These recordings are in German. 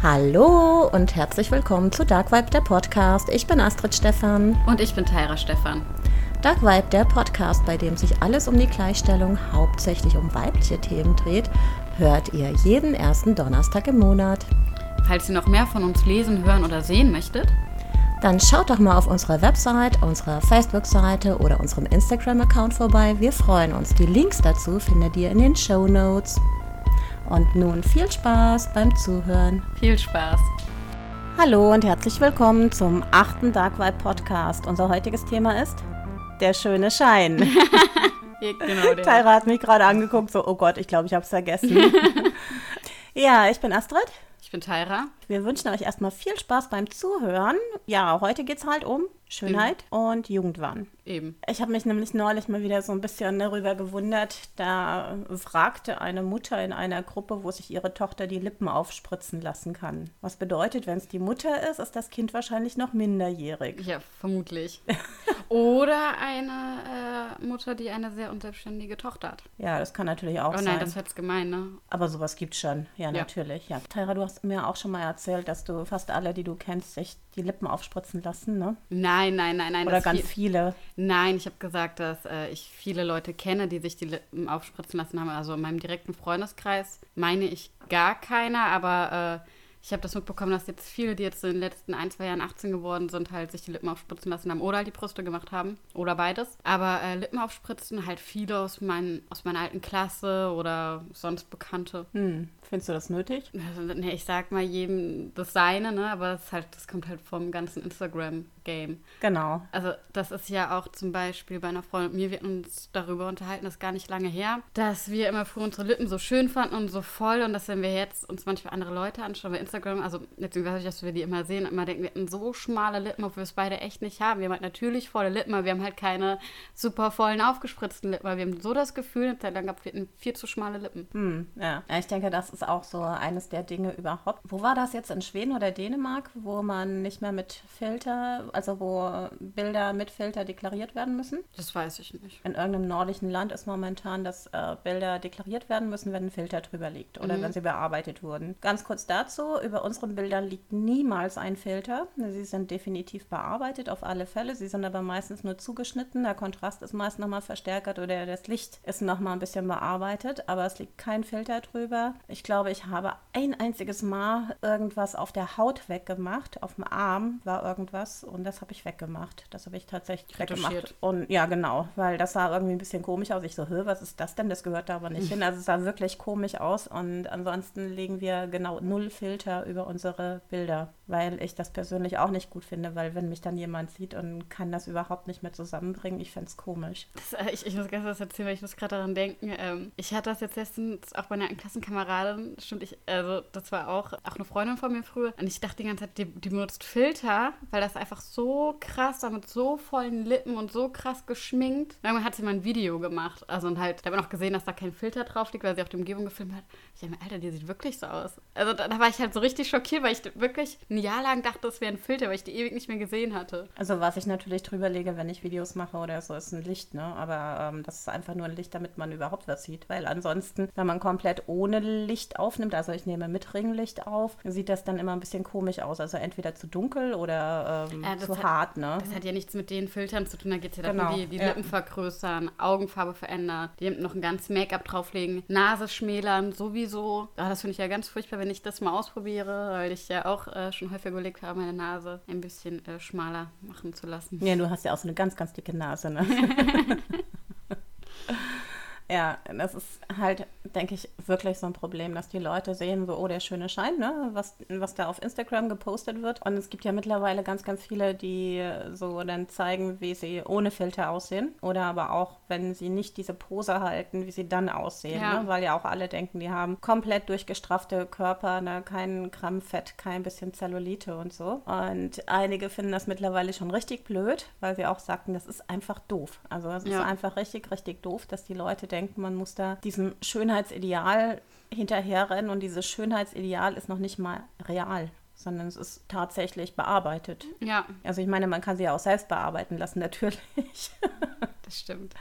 Hallo und herzlich willkommen zu Dark Vibe, der Podcast. Ich bin Astrid Stefan. Und ich bin Tyra Stefan. Dark Vibe, der Podcast, bei dem sich alles um die Gleichstellung hauptsächlich um weibliche Themen dreht, hört ihr jeden ersten Donnerstag im Monat. Falls ihr noch mehr von uns lesen, hören oder sehen möchtet, dann schaut doch mal auf unserer Website, unserer Facebook-Seite oder unserem Instagram-Account vorbei. Wir freuen uns. Die Links dazu findet ihr in den Show Notes. Und nun viel Spaß beim Zuhören. Viel Spaß. Hallo und herzlich willkommen zum achten Dark Vibe Podcast. Unser heutiges Thema ist der schöne Schein. genau, der. Tyra hat mich gerade angeguckt, so, oh Gott, ich glaube, ich habe es vergessen. ja, ich bin Astrid. Ich bin Tyra. Wir wünschen euch erstmal viel Spaß beim Zuhören. Ja, heute geht es halt um Schönheit mhm. und Jugendwahn. Eben. Ich habe mich nämlich neulich mal wieder so ein bisschen darüber gewundert. Da fragte eine Mutter in einer Gruppe, wo sich ihre Tochter die Lippen aufspritzen lassen kann. Was bedeutet, wenn es die Mutter ist, ist das Kind wahrscheinlich noch minderjährig. Ja, vermutlich. Oder eine äh, Mutter, die eine sehr unselbstständige Tochter hat. Ja, das kann natürlich auch sein. Oh nein, das wäre gemein, ne? Aber sowas gibt es schon. Ja, ja, natürlich. Ja. Tyra, du hast mir auch schon mal erzählt, dass du fast alle, die du kennst, sich die Lippen aufspritzen lassen, ne? Nein, nein, nein, nein. Oder ganz viel, viele. Nein, ich habe gesagt, dass äh, ich viele Leute kenne, die sich die Lippen aufspritzen lassen haben. Also in meinem direkten Freundeskreis meine ich gar keiner, aber äh, ich habe das mitbekommen, dass jetzt viele, die jetzt in den letzten ein, zwei Jahren 18 geworden sind, halt sich die Lippen aufspritzen lassen haben oder halt die Brüste gemacht haben oder beides. Aber äh, Lippen aufspritzen halt viele aus, mein, aus meiner alten Klasse oder sonst Bekannte. Hm. Findest du das nötig? Also, nee, ich sag mal jedem das Seine, ne? aber das, halt, das kommt halt vom ganzen Instagram-Game. Genau. Also das ist ja auch zum Beispiel bei einer Freundin und mir, wir uns darüber unterhalten, das ist gar nicht lange her, dass wir immer früher unsere Lippen so schön fanden und so voll und dass wenn wir jetzt uns manchmal andere Leute anschauen bei Instagram, also beziehungsweise, dass wir die immer sehen, immer denken, wir hätten so schmale Lippen, obwohl wir es beide echt nicht haben. Wir haben halt natürlich volle Lippen, aber wir haben halt keine super vollen, aufgespritzten Lippen, weil wir haben so das Gefühl, eine Zeit lang gehabt, wir hätten viel zu schmale Lippen. Hm, ja. Ich denke, das ist auch so eines der Dinge überhaupt. Wo war das jetzt in Schweden oder Dänemark, wo man nicht mehr mit Filter, also wo Bilder mit Filter deklariert werden müssen? Das weiß ich nicht. In irgendeinem nordischen Land ist momentan, dass äh, Bilder deklariert werden müssen, wenn ein Filter drüber liegt oder mhm. wenn sie bearbeitet wurden. Ganz kurz dazu, über unseren Bildern liegt niemals ein Filter. Sie sind definitiv bearbeitet, auf alle Fälle. Sie sind aber meistens nur zugeschnitten. Der Kontrast ist meist nochmal verstärkt oder das Licht ist nochmal ein bisschen bearbeitet, aber es liegt kein Filter drüber. Ich glaube, ich habe ein einziges Mal irgendwas auf der Haut weggemacht. Auf dem Arm war irgendwas und das habe ich weggemacht. Das habe ich tatsächlich weggemacht. Und ja, genau, weil das sah irgendwie ein bisschen komisch aus. Ich so, Hö, was ist das denn? Das gehört da aber nicht hin. Also es sah wirklich komisch aus und ansonsten legen wir genau null Filter über unsere Bilder, weil ich das persönlich auch nicht gut finde, weil wenn mich dann jemand sieht und kann das überhaupt nicht mehr zusammenbringen, ich fände es komisch. Das, äh, ich, ich, muss ganz was erzählen, weil ich muss gerade daran denken. Ähm, ich hatte das jetzt letztens auch bei einer Klassenkameradin stimmt, ich, also das war auch, auch eine Freundin von mir früher. Und ich dachte die ganze Zeit, die, die benutzt Filter, weil das einfach so krass, damit so vollen Lippen und so krass geschminkt. Und irgendwann hat sie mal ein Video gemacht. Also und halt, da habe ich noch gesehen, dass da kein Filter drauf liegt, weil sie auf die Umgebung gefilmt hat. Ich dachte mir, Alter, die sieht wirklich so aus. Also da, da war ich halt so richtig schockiert, weil ich wirklich ein Jahr lang dachte, das wäre ein Filter, weil ich die ewig nicht mehr gesehen hatte. Also was ich natürlich drüber lege, wenn ich Videos mache oder so, ist ein Licht, ne? Aber ähm, das ist einfach nur ein Licht, damit man überhaupt was sieht. Weil ansonsten, wenn man komplett ohne Licht aufnimmt, also ich nehme mit Ringlicht auf, sieht das dann immer ein bisschen komisch aus. Also entweder zu dunkel oder ähm, äh, zu hat, hart. Ne? Das hat ja nichts mit den Filtern zu tun. Da geht es ja genau. darum, die, die ja. Lippen vergrößern, Augenfarbe verändern, die noch ein ganz Make-up drauflegen, Nase schmälern, sowieso. Ah, das finde ich ja ganz furchtbar, wenn ich das mal ausprobiere, weil ich ja auch äh, schon häufig überlegt habe, meine Nase ein bisschen äh, schmaler machen zu lassen. Ja, du hast ja auch so eine ganz, ganz dicke Nase, ne? Ja, das ist halt, denke ich, wirklich so ein Problem, dass die Leute sehen, so, oh, der schöne Schein, ne, was, was da auf Instagram gepostet wird. Und es gibt ja mittlerweile ganz, ganz viele, die so dann zeigen, wie sie ohne Filter aussehen. Oder aber auch, wenn sie nicht diese Pose halten, wie sie dann aussehen. Ja. Ne? Weil ja auch alle denken, die haben komplett durchgestraffte Körper, ne? kein Gramm Fett, kein bisschen Zellulite und so. Und einige finden das mittlerweile schon richtig blöd, weil sie auch sagten, das ist einfach doof. Also es ja. ist einfach richtig, richtig doof, dass die Leute denken, denken, man muss da diesem Schönheitsideal hinterherrennen und dieses Schönheitsideal ist noch nicht mal real sondern es ist tatsächlich bearbeitet. Ja. Also ich meine, man kann sie ja auch selbst bearbeiten lassen, natürlich. das stimmt.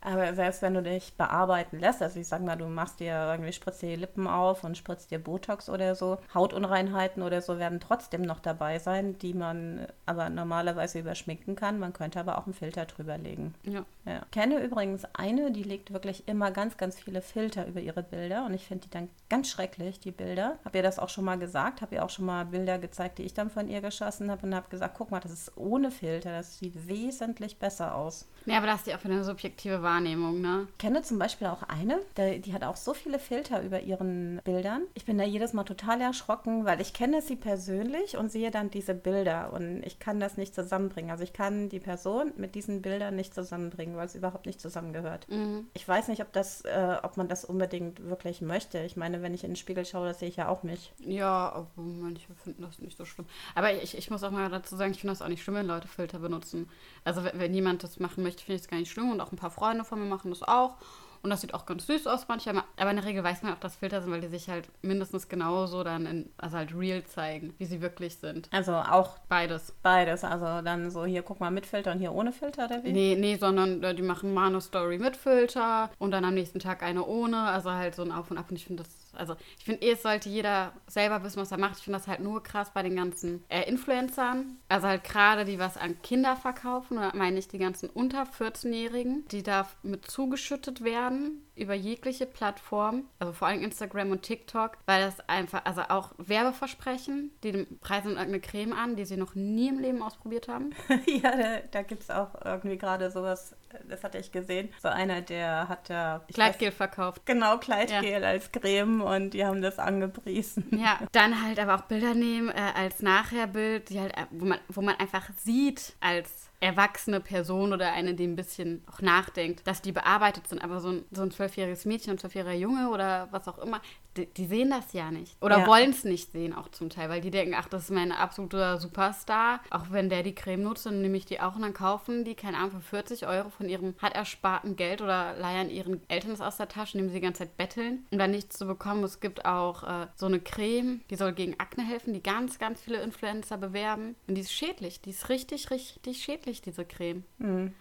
Aber selbst wenn du dich bearbeiten lässt, also ich sag mal, du machst dir irgendwie, spritzt dir die Lippen auf und spritzt dir Botox oder so, Hautunreinheiten oder so werden trotzdem noch dabei sein, die man aber normalerweise überschminken kann. Man könnte aber auch einen Filter drüber legen. Ja. Ja. Ich kenne übrigens eine, die legt wirklich immer ganz, ganz viele Filter über ihre Bilder und ich finde die dann ganz schrecklich, die Bilder. Hab ihr das auch schon mal gesagt, habe ihr auch schon mal Bilder gezeigt, die ich dann von ihr geschossen habe und habe gesagt, guck mal, das ist ohne Filter, das sieht wesentlich besser aus. Ja, aber das ist ja auch für eine subjektive Wahrnehmung, ne? Ich kenne zum Beispiel auch eine, die, hat auch so viele Filter über ihren Bildern. Ich bin da jedes Mal total erschrocken, weil ich kenne sie persönlich und sehe dann diese Bilder und ich kann das nicht zusammenbringen. Also ich kann die Person mit diesen Bildern nicht zusammenbringen, weil es überhaupt nicht zusammengehört. Mhm. Ich weiß nicht, ob das, äh, ob man das unbedingt wirklich möchte. Ich meine, wenn ich in den Spiegel schaue, das sehe ich ja auch mich. Ja, aber manche finden das nicht so schlimm. Aber ich, ich muss auch mal dazu sagen, ich finde das auch nicht schlimm, wenn Leute Filter benutzen. Also wenn, wenn jemand das machen möchte, finde ich es gar nicht schlimm und auch ein paar Freunde von mir machen das auch. Und das sieht auch ganz süß aus manchmal. Aber in der Regel weiß man auch, dass Filter sind, weil die sich halt mindestens genauso dann in, also halt real zeigen, wie sie wirklich sind. Also auch Beides. beides. Also dann so hier, guck mal, mit Filter und hier ohne Filter, oder wie? Nee, nee, sondern äh, die machen eine Story mit Filter und dann am nächsten Tag eine ohne. Also halt so ein Auf und Ab. Und ich finde das, also ich finde eh, es sollte jeder selber wissen, was er macht. Ich finde das halt nur krass bei den ganzen äh, Influencern. Also halt gerade die was an Kinder verkaufen, oder meine ich die ganzen unter 14-Jährigen, die da mit zugeschüttet werden über jegliche Plattform, also vor allem Instagram und TikTok, weil das einfach, also auch Werbeversprechen, die preisen irgendeine Creme an, die sie noch nie im Leben ausprobiert haben. ja, da, da gibt es auch irgendwie gerade sowas, das hatte ich gesehen. So einer, der hat ja. ich Gleitgel weiß- verkauft. Genau, Kleidgel als Creme und die haben das angepriesen. Ja, dann halt aber auch Bilder nehmen äh, als Nachherbild, die halt, äh, wo man, wo man einfach sieht als erwachsene Person oder eine, die ein bisschen auch nachdenkt, dass die bearbeitet sind. Aber so ein, so zwölfjähriges Mädchen, ein zwölfjähriger Junge oder was auch immer, die, die sehen das ja nicht. Oder Ja. wollen es nicht sehen auch zum Teil, weil die denken, ach, das ist mein absoluter Superstar. Auch wenn der die Creme nutzt, dann nehme ich die auch und dann kaufen die, keine Ahnung, für 40 Euro von ihrem hart ersparten Geld oder leiern ihren Eltern das aus der Tasche, indem sie die ganze Zeit betteln, um dann nichts zu bekommen. Es gibt auch äh, so eine Creme, die soll gegen Akne helfen, die ganz, ganz viele Influencer bewerben. Und die ist schädlich. Die ist richtig, richtig schädlich, diese Creme.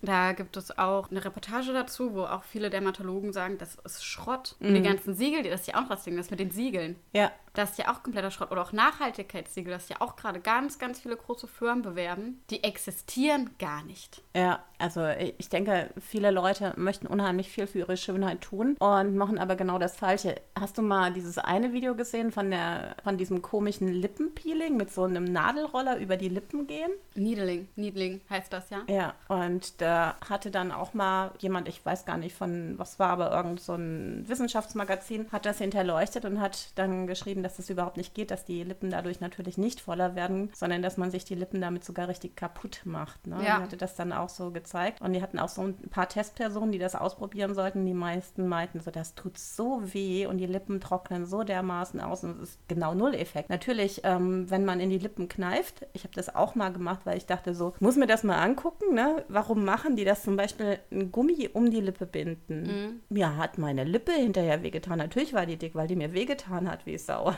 Da gibt es auch eine Reportage dazu, wo auch viele Dermatologen sagen, das ist Schrott. Und die ganzen Siegel, die- das ist ja auch das Ding, das mit den Siegeln. Ja, Das ist ja auch kompletter Schrott. Oder auch Nachhaltigkeitssiegel, das ja auch gerade ganz, ganz viele große Firmen bewerben. Die existieren gar nicht. ja, also ich ich denke, viele Leute möchten unheimlich viel für ihre Schönheit tun und machen aber genau das Falsche. Hast du mal dieses eine Video gesehen von der von diesem komischen Lippenpeeling mit so einem Nadelroller über die Lippen gehen? Needling, Needling heißt das ja. Ja, und da hatte dann auch mal jemand, ich weiß gar nicht von was war, aber irgend so ein Wissenschaftsmagazin, hat das hinterleuchtet und hat dann geschrieben, dass das überhaupt nicht geht, dass die Lippen dadurch natürlich nicht voller werden, sondern dass man sich die Lippen damit sogar richtig kaputt macht. Ne? Ja. Die hatte das dann auch so gezeigt. Und die hatten auch so ein paar Testpersonen, die das ausprobieren sollten. Die meisten meinten so, das tut so weh und die Lippen trocknen so dermaßen aus und es ist genau Null-Effekt. Natürlich, ähm, wenn man in die Lippen kneift, ich habe das auch mal gemacht, weil ich dachte so, muss mir das mal angucken, ne? Warum machen die das zum Beispiel ein Gummi um die Lippe binden? Mir hat meine Lippe hinterher wehgetan. Natürlich war die dick, weil die mir wehgetan hat wie Sau.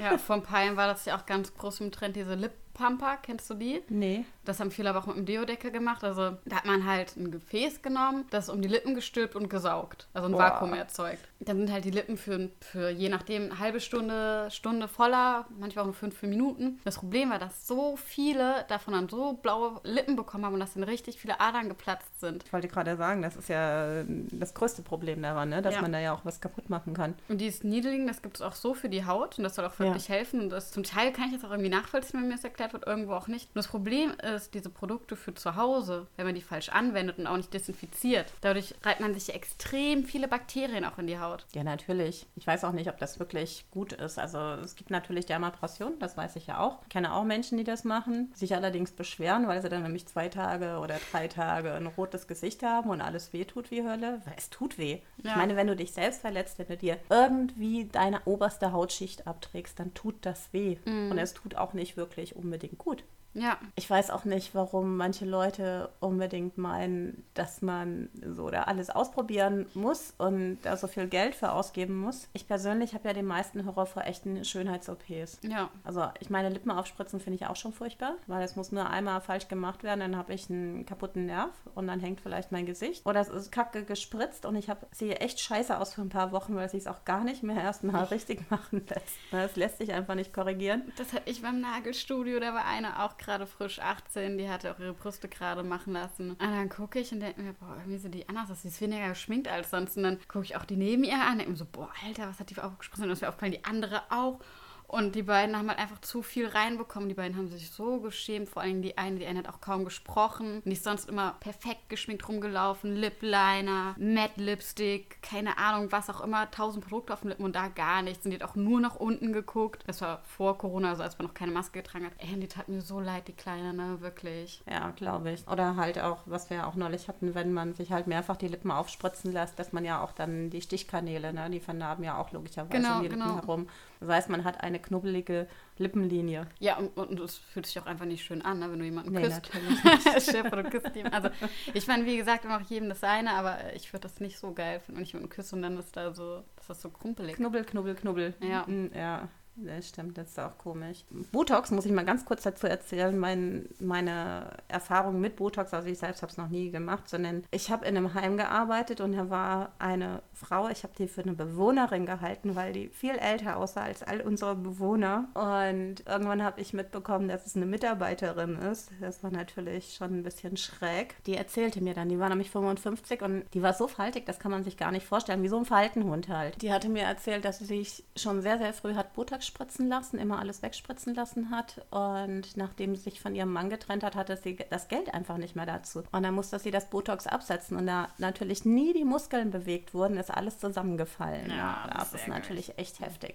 Ja, vor ein war das ja auch ganz groß im Trend, diese Lip Pumper, kennst du die? Nee. Das haben viele aber auch mit dem Deodeckel gemacht. Also da hat man halt ein Gefäß genommen, das um die Lippen gestülpt und gesaugt. Also ein Boah. Vakuum erzeugt. Dann sind halt die Lippen für, für je nachdem eine halbe Stunde, Stunde voller, manchmal auch nur fünf, fünf Minuten. Das Problem war, dass so viele davon dann so blaue Lippen bekommen haben und dass dann richtig viele Adern geplatzt sind. Ich wollte gerade sagen, das ist ja das größte Problem daran, ne? dass Ja. man da ja auch was kaputt machen kann. Und dieses Needling, das gibt es auch so für die Haut und das soll auch wirklich helfen. Und das zum Teil kann ich das auch irgendwie nachvollziehen, wenn mir das erklärt wird, irgendwo auch nicht. Nur das Problem ist, diese Produkte für zu Hause, wenn man die falsch anwendet und auch nicht desinfiziert, dadurch reibt man sich extrem viele Bakterien auch in die Haut. Ja, natürlich. Ich weiß auch nicht, ob das wirklich gut ist. Also es gibt natürlich Dermabrasion, das weiß ich ja auch. Ich kenne auch Menschen, die das machen, sich allerdings beschweren, weil sie dann nämlich zwei Tage oder drei Tage ein rotes Gesicht haben und alles weh tut wie Hölle. Weil Es tut weh. Ja. Ich meine, wenn du dich selbst verletzt, wenn du dir irgendwie deine oberste Hautschicht abträgst, dann tut das weh. Und es tut auch nicht wirklich unbedingt gut. Ja. Ich weiß auch nicht, warum manche Leute unbedingt meinen, dass man so da alles ausprobieren muss und da so viel Geld für ausgeben muss. Ich persönlich habe ja den meisten Horror vor echten Schönheits-OPs. Ja. Also ich meine, Lippen aufspritzen finde ich auch schon furchtbar, weil es muss nur einmal falsch gemacht werden, dann habe ich einen kaputten Nerv und dann hängt vielleicht mein Gesicht. Oder es ist kacke gespritzt und ich hab, sehe echt scheiße aus für ein paar Wochen, weil es sich auch gar nicht mehr erstmal richtig machen lässt. Das lässt sich einfach nicht korrigieren. Das hatte ich beim Nagelstudio, da war eine auch gerade frisch 18, die hatte auch ihre Brüste gerade machen lassen. Und dann gucke ich und denke mir, boah, irgendwie sind die anders, sie ist weniger geschminkt als sonst. Und dann gucke ich auch die neben ihr an und denke mir so, boah, Alter, was hat die aufgespritzt? Und das mir aufgefallen, die andere auch. Und die beiden haben halt einfach zu viel reinbekommen. Die beiden haben sich so geschämt. Vor allem die eine, die eine hat auch kaum gesprochen. Ist sonst immer perfekt geschminkt rumgelaufen. Lip Liner, Matte Lipstick, keine Ahnung, was auch immer. Tausend Produkte auf den Lippen und da gar nichts. Und die hat auch nur nach unten geguckt. Das war vor Corona, also als man noch keine Maske getragen hat. Ey, die tat mir so leid, die Kleine, ne? Wirklich. Ja, glaube ich. Oder halt auch, was wir auch neulich hatten, wenn man sich halt mehrfach die Lippen aufspritzen lässt, dass man ja auch dann die Stichkanäle, ne? Die vernarben ja auch logischerweise Genau, um die Lippen genau. herum. Das heißt, man hat eine knubbelige Lippenlinie. Ja, und, und es fühlt sich auch einfach nicht schön an, ne, wenn du jemanden Nee, küsst. natürlich vor, du küsst ihn. Also, ich meine, wie gesagt, immer auch jedem das seine, aber ich würde das nicht so geil finden, wenn ich jemanden küsse und dann ist da so, das ist so krumpelig. Knubbel, knubbel, knubbel. Ja. Mm, Ja, das stimmt, das ist auch komisch. Botox muss ich mal ganz kurz dazu erzählen, mein, meine Erfahrung mit Botox, also ich selbst habe es noch nie gemacht, sondern ich habe in einem Heim gearbeitet und da war eine Frau, ich habe die für eine Bewohnerin gehalten, weil die viel älter aussah als all unsere Bewohner. Und irgendwann habe ich mitbekommen, dass es eine Mitarbeiterin ist. Das war natürlich schon ein bisschen schräg. Die erzählte mir dann, die war nämlich 55 und die war so faltig, das kann man sich gar nicht vorstellen, wie so ein Faltenhund halt. Die hatte mir erzählt, dass sie sich schon sehr, sehr früh hat Botox spritzen lassen, immer alles wegspritzen lassen hat. Und nachdem sie sich von ihrem Mann getrennt hat, hatte sie das Geld einfach nicht mehr dazu. Und dann musste sie das Botox absetzen. Und da natürlich nie die Muskeln bewegt wurden, ist alles zusammengefallen. Ja, das sehr ist natürlich echt heftig.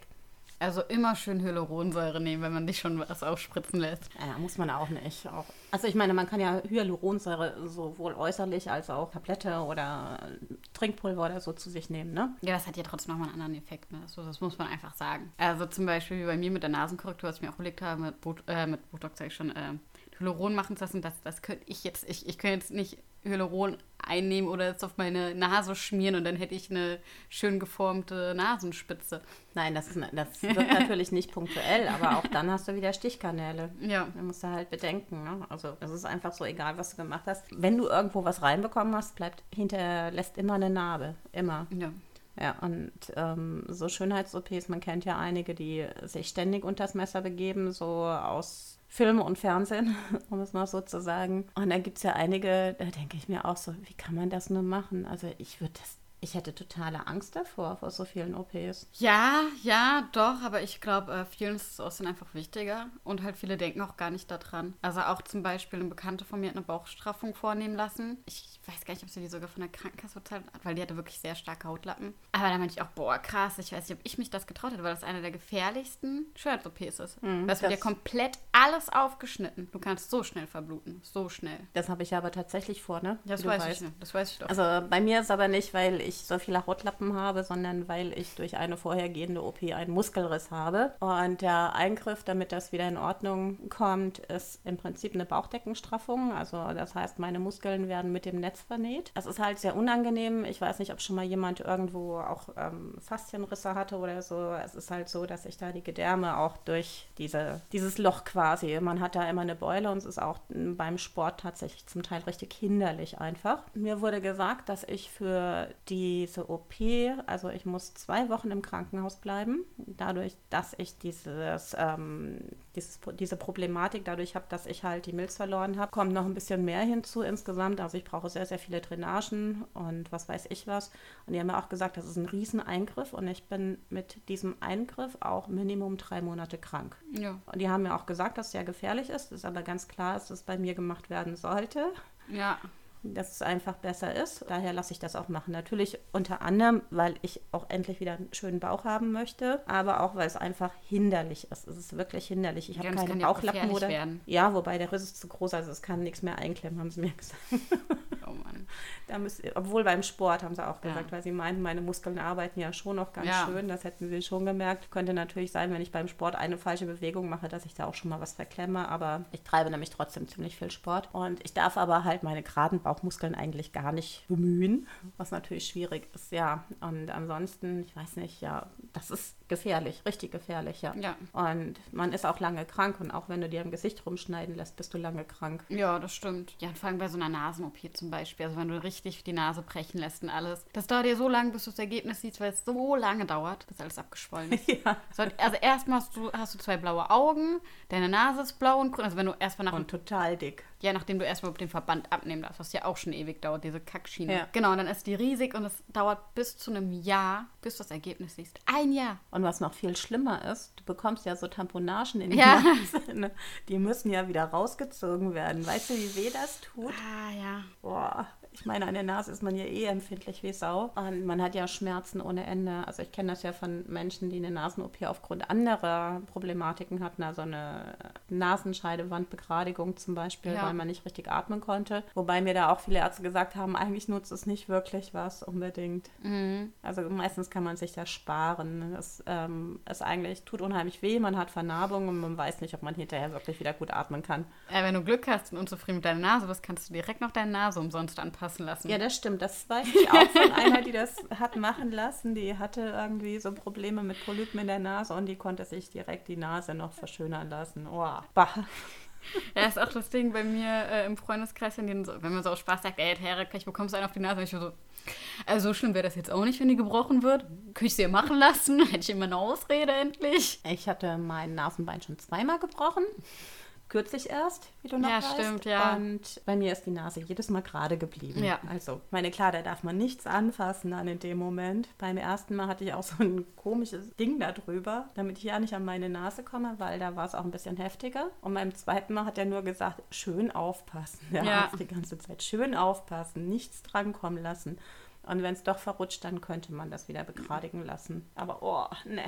Also immer schön Hyaluronsäure nehmen, wenn man dich schon was aufspritzen lässt. Ja, muss man auch nicht. Auch, also ich meine, man kann ja Hyaluronsäure sowohl äußerlich als auch Tablette oder Trinkpulver oder so zu sich nehmen, ne? Ja, das hat ja trotzdem nochmal einen anderen Effekt. Ne? Also, das muss man einfach sagen. Also zum Beispiel wie bei mir mit der Nasenkorrektur, was ich mir auch überlegt habe, mit, Bot äh, mit Botox sag ich schon, äh, Hyaluron machen zu lassen, das, das könnte ich jetzt, ich, ich könnte jetzt nicht Hyaluron einnehmen oder jetzt auf meine Nase schmieren und dann hätte ich eine schön geformte Nasenspitze. Nein, das, ist, das wird natürlich nicht punktuell, aber auch dann hast du wieder Stichkanäle. Ja. Da musst du halt bedenken. Ne? Also es ist einfach so egal, was du gemacht hast. Wenn du irgendwo was reinbekommen hast, bleibt hinterlässt immer eine Narbe. Immer. Ja. Ja, und ähm, so Schönheits-OPs, man kennt ja einige, die sich ständig unters Messer begeben, so aus Film und Fernsehen, um es mal so zu sagen. Und da gibt es ja einige, da denke ich mir auch so, wie kann man das nur machen? Also ich würde das, ich hätte totale Angst davor, vor so vielen OPs. Ja, ja, doch, aber ich glaube, äh, vielen ist das Aussehen einfach wichtiger und halt viele denken auch gar nicht daran. Also auch zum Beispiel eine Bekannte von mir hat eine Bauchstraffung vornehmen lassen. Ich weiß gar nicht, ob sie die sogar von der Krankenkasse bezahlt hat, weil die hatte wirklich sehr starke Hautlappen. Aber da meinte ich auch, boah, krass, ich weiß nicht, ob ich mich das getraut hätte, weil das eine der gefährlichsten Schönheits-OPs ist. Hm, das wird dir komplett alles aufgeschnitten. Du kannst so schnell verbluten, so schnell. Das habe ich aber tatsächlich vor, ne? Das Wie weiß ich das weiß ich doch. Also bei mir ist aber nicht, weil ich so viele Hautlappen habe, sondern weil ich durch eine vorhergehende OP einen Muskelriss habe. Und der Eingriff, damit das wieder in Ordnung kommt, ist im Prinzip eine Bauchdeckenstraffung. Also das heißt, meine Muskeln werden mit dem Netz vernäht. Das ist halt sehr unangenehm. Ich weiß nicht, ob schon mal jemand irgendwo auch ähm, Faszienrisse hatte oder so. Es ist halt so, dass ich da die Gedärme auch durch diese, dieses Loch quasi, man hat da immer eine Beule und es ist auch beim Sport tatsächlich zum Teil richtig hinderlich einfach. Mir wurde gesagt, dass ich für diese OP, also ich muss zwei Wochen im Krankenhaus bleiben, dadurch, dass ich dieses, ähm, dieses, diese Problematik dadurch habe, dass ich halt die Milz verloren habe, kommt noch ein bisschen mehr hinzu insgesamt. Also ich brauche sehr, sehr viele Drainagen und was weiß ich was. Und die haben mir auch gesagt, das ist ein Rieseneingriff und ich bin mit diesem Eingriff auch Minimum drei Monate krank. ja. Und die haben mir auch gesagt, dass es sehr gefährlich ist, ist aber ganz klar, dass es bei mir gemacht werden sollte, Ja. Dass es einfach besser ist. Daher lasse ich das auch machen. Natürlich unter anderem, weil ich auch endlich wieder einen schönen Bauch haben möchte, aber auch, weil es einfach hinderlich ist. Es ist wirklich hinderlich. Ich habe Ja, und es keine kann ja auch Bauchlappen oder. werden. Ja, wobei der Riss ist zu groß, also es kann nichts mehr einklemmen, haben sie mir gesagt. Oh Mann. Da müsst, obwohl beim Sport haben sie auch gesagt, ja. weil sie meinten, meine Muskeln arbeiten ja schon noch ganz ja. schön. Das hätten sie schon gemerkt. Könnte natürlich sein, wenn ich beim Sport eine falsche Bewegung mache, dass ich da auch schon mal was verklemme. Aber ich treibe nämlich trotzdem ziemlich viel Sport. Und ich darf aber halt meine geraden Bauchmuskeln eigentlich gar nicht bemühen, was natürlich schwierig ist, ja. Und ansonsten, ich weiß nicht, ja, das ist gefährlich, richtig gefährlich, ja. ja. Und man ist auch lange krank und auch wenn du dir im Gesicht rumschneiden lässt, bist du lange krank. Ja, das stimmt. Ja, vor allem bei so einer Nasen-OP zum Beispiel, also wenn du richtig die Nase brechen lässt und alles. Das dauert dir so lange, bis du das Ergebnis siehst, weil es so lange dauert, bis alles abgeschwollen ist. Ja. Also erstmal hast du, hast du zwei blaue Augen, deine Nase ist blau und grün, also wenn du erstmal nach... Und total dick. Ja, nachdem du erstmal den Verband abnehmen darfst, was ja auch schon ewig dauert, diese Kackschiene. Ja. Genau, und dann ist die riesig und es dauert bis zu einem Jahr, bis du das Ergebnis siehst. Ein Jahr. Und was noch viel schlimmer ist, du bekommst ja so Tamponagen in die ja. Nase. Die müssen ja wieder rausgezogen werden. Weißt du, wie weh das tut? Ah, ja. Boah. Ich meine, an der Nase ist man ja eh empfindlich wie Sau. Und man hat ja Schmerzen ohne Ende. Also ich kenne das ja von Menschen, die eine Nasen-OP aufgrund anderer Problematiken hatten. Also eine Nasenscheidewandbegradigung zum Beispiel, ja. weil man nicht richtig atmen konnte. Wobei mir da auch viele Ärzte gesagt haben, eigentlich nutzt es nicht wirklich was unbedingt. Mhm. Also meistens kann man sich das sparen. Es ähm, ist eigentlich, tut unheimlich weh, man hat Vernarbung und man weiß nicht, ob man hinterher wirklich wieder gut atmen kann. Ja, wenn du Glück hast und unzufrieden mit deiner Nase bist, kannst du direkt noch deine Nase umsonst anpassen anpassen lassen. Ja, das stimmt. Das weiß ich auch von einer, die das hat machen lassen. Die hatte irgendwie so Probleme mit Polypen in der Nase und die konnte sich direkt die Nase noch verschönern lassen. Oh, bah. Ja, ist auch das Ding bei mir äh, im Freundeskreis, wenn, so, wenn man so aus Spaß sagt, ey, Herr, gleich bekommst du einen auf die Nase. Und ich so, also so schlimm wäre das jetzt auch nicht, wenn die gebrochen wird. Könnte ich sie ja machen lassen? Hätte ich immer eine Ausrede endlich. Ich hatte mein Nasenbein schon zweimal gebrochen kürzlich erst, wie du noch ja, weißt. Stimmt, ja. Und bei mir ist die Nase jedes Mal gerade geblieben. Ja. Also, meine klar, da darf man nichts anfassen dann in dem Moment. Beim ersten Mal hatte ich auch so ein komisches Ding da drüber, damit ich ja nicht an meine Nase komme, weil da war es auch ein bisschen heftiger. Und beim zweiten Mal hat er nur gesagt, schön aufpassen. Der ja. Arzt die ganze Zeit, schön aufpassen, nichts drankommen lassen. Und wenn es doch verrutscht, dann könnte man das wieder begradigen lassen. Aber oh, ne,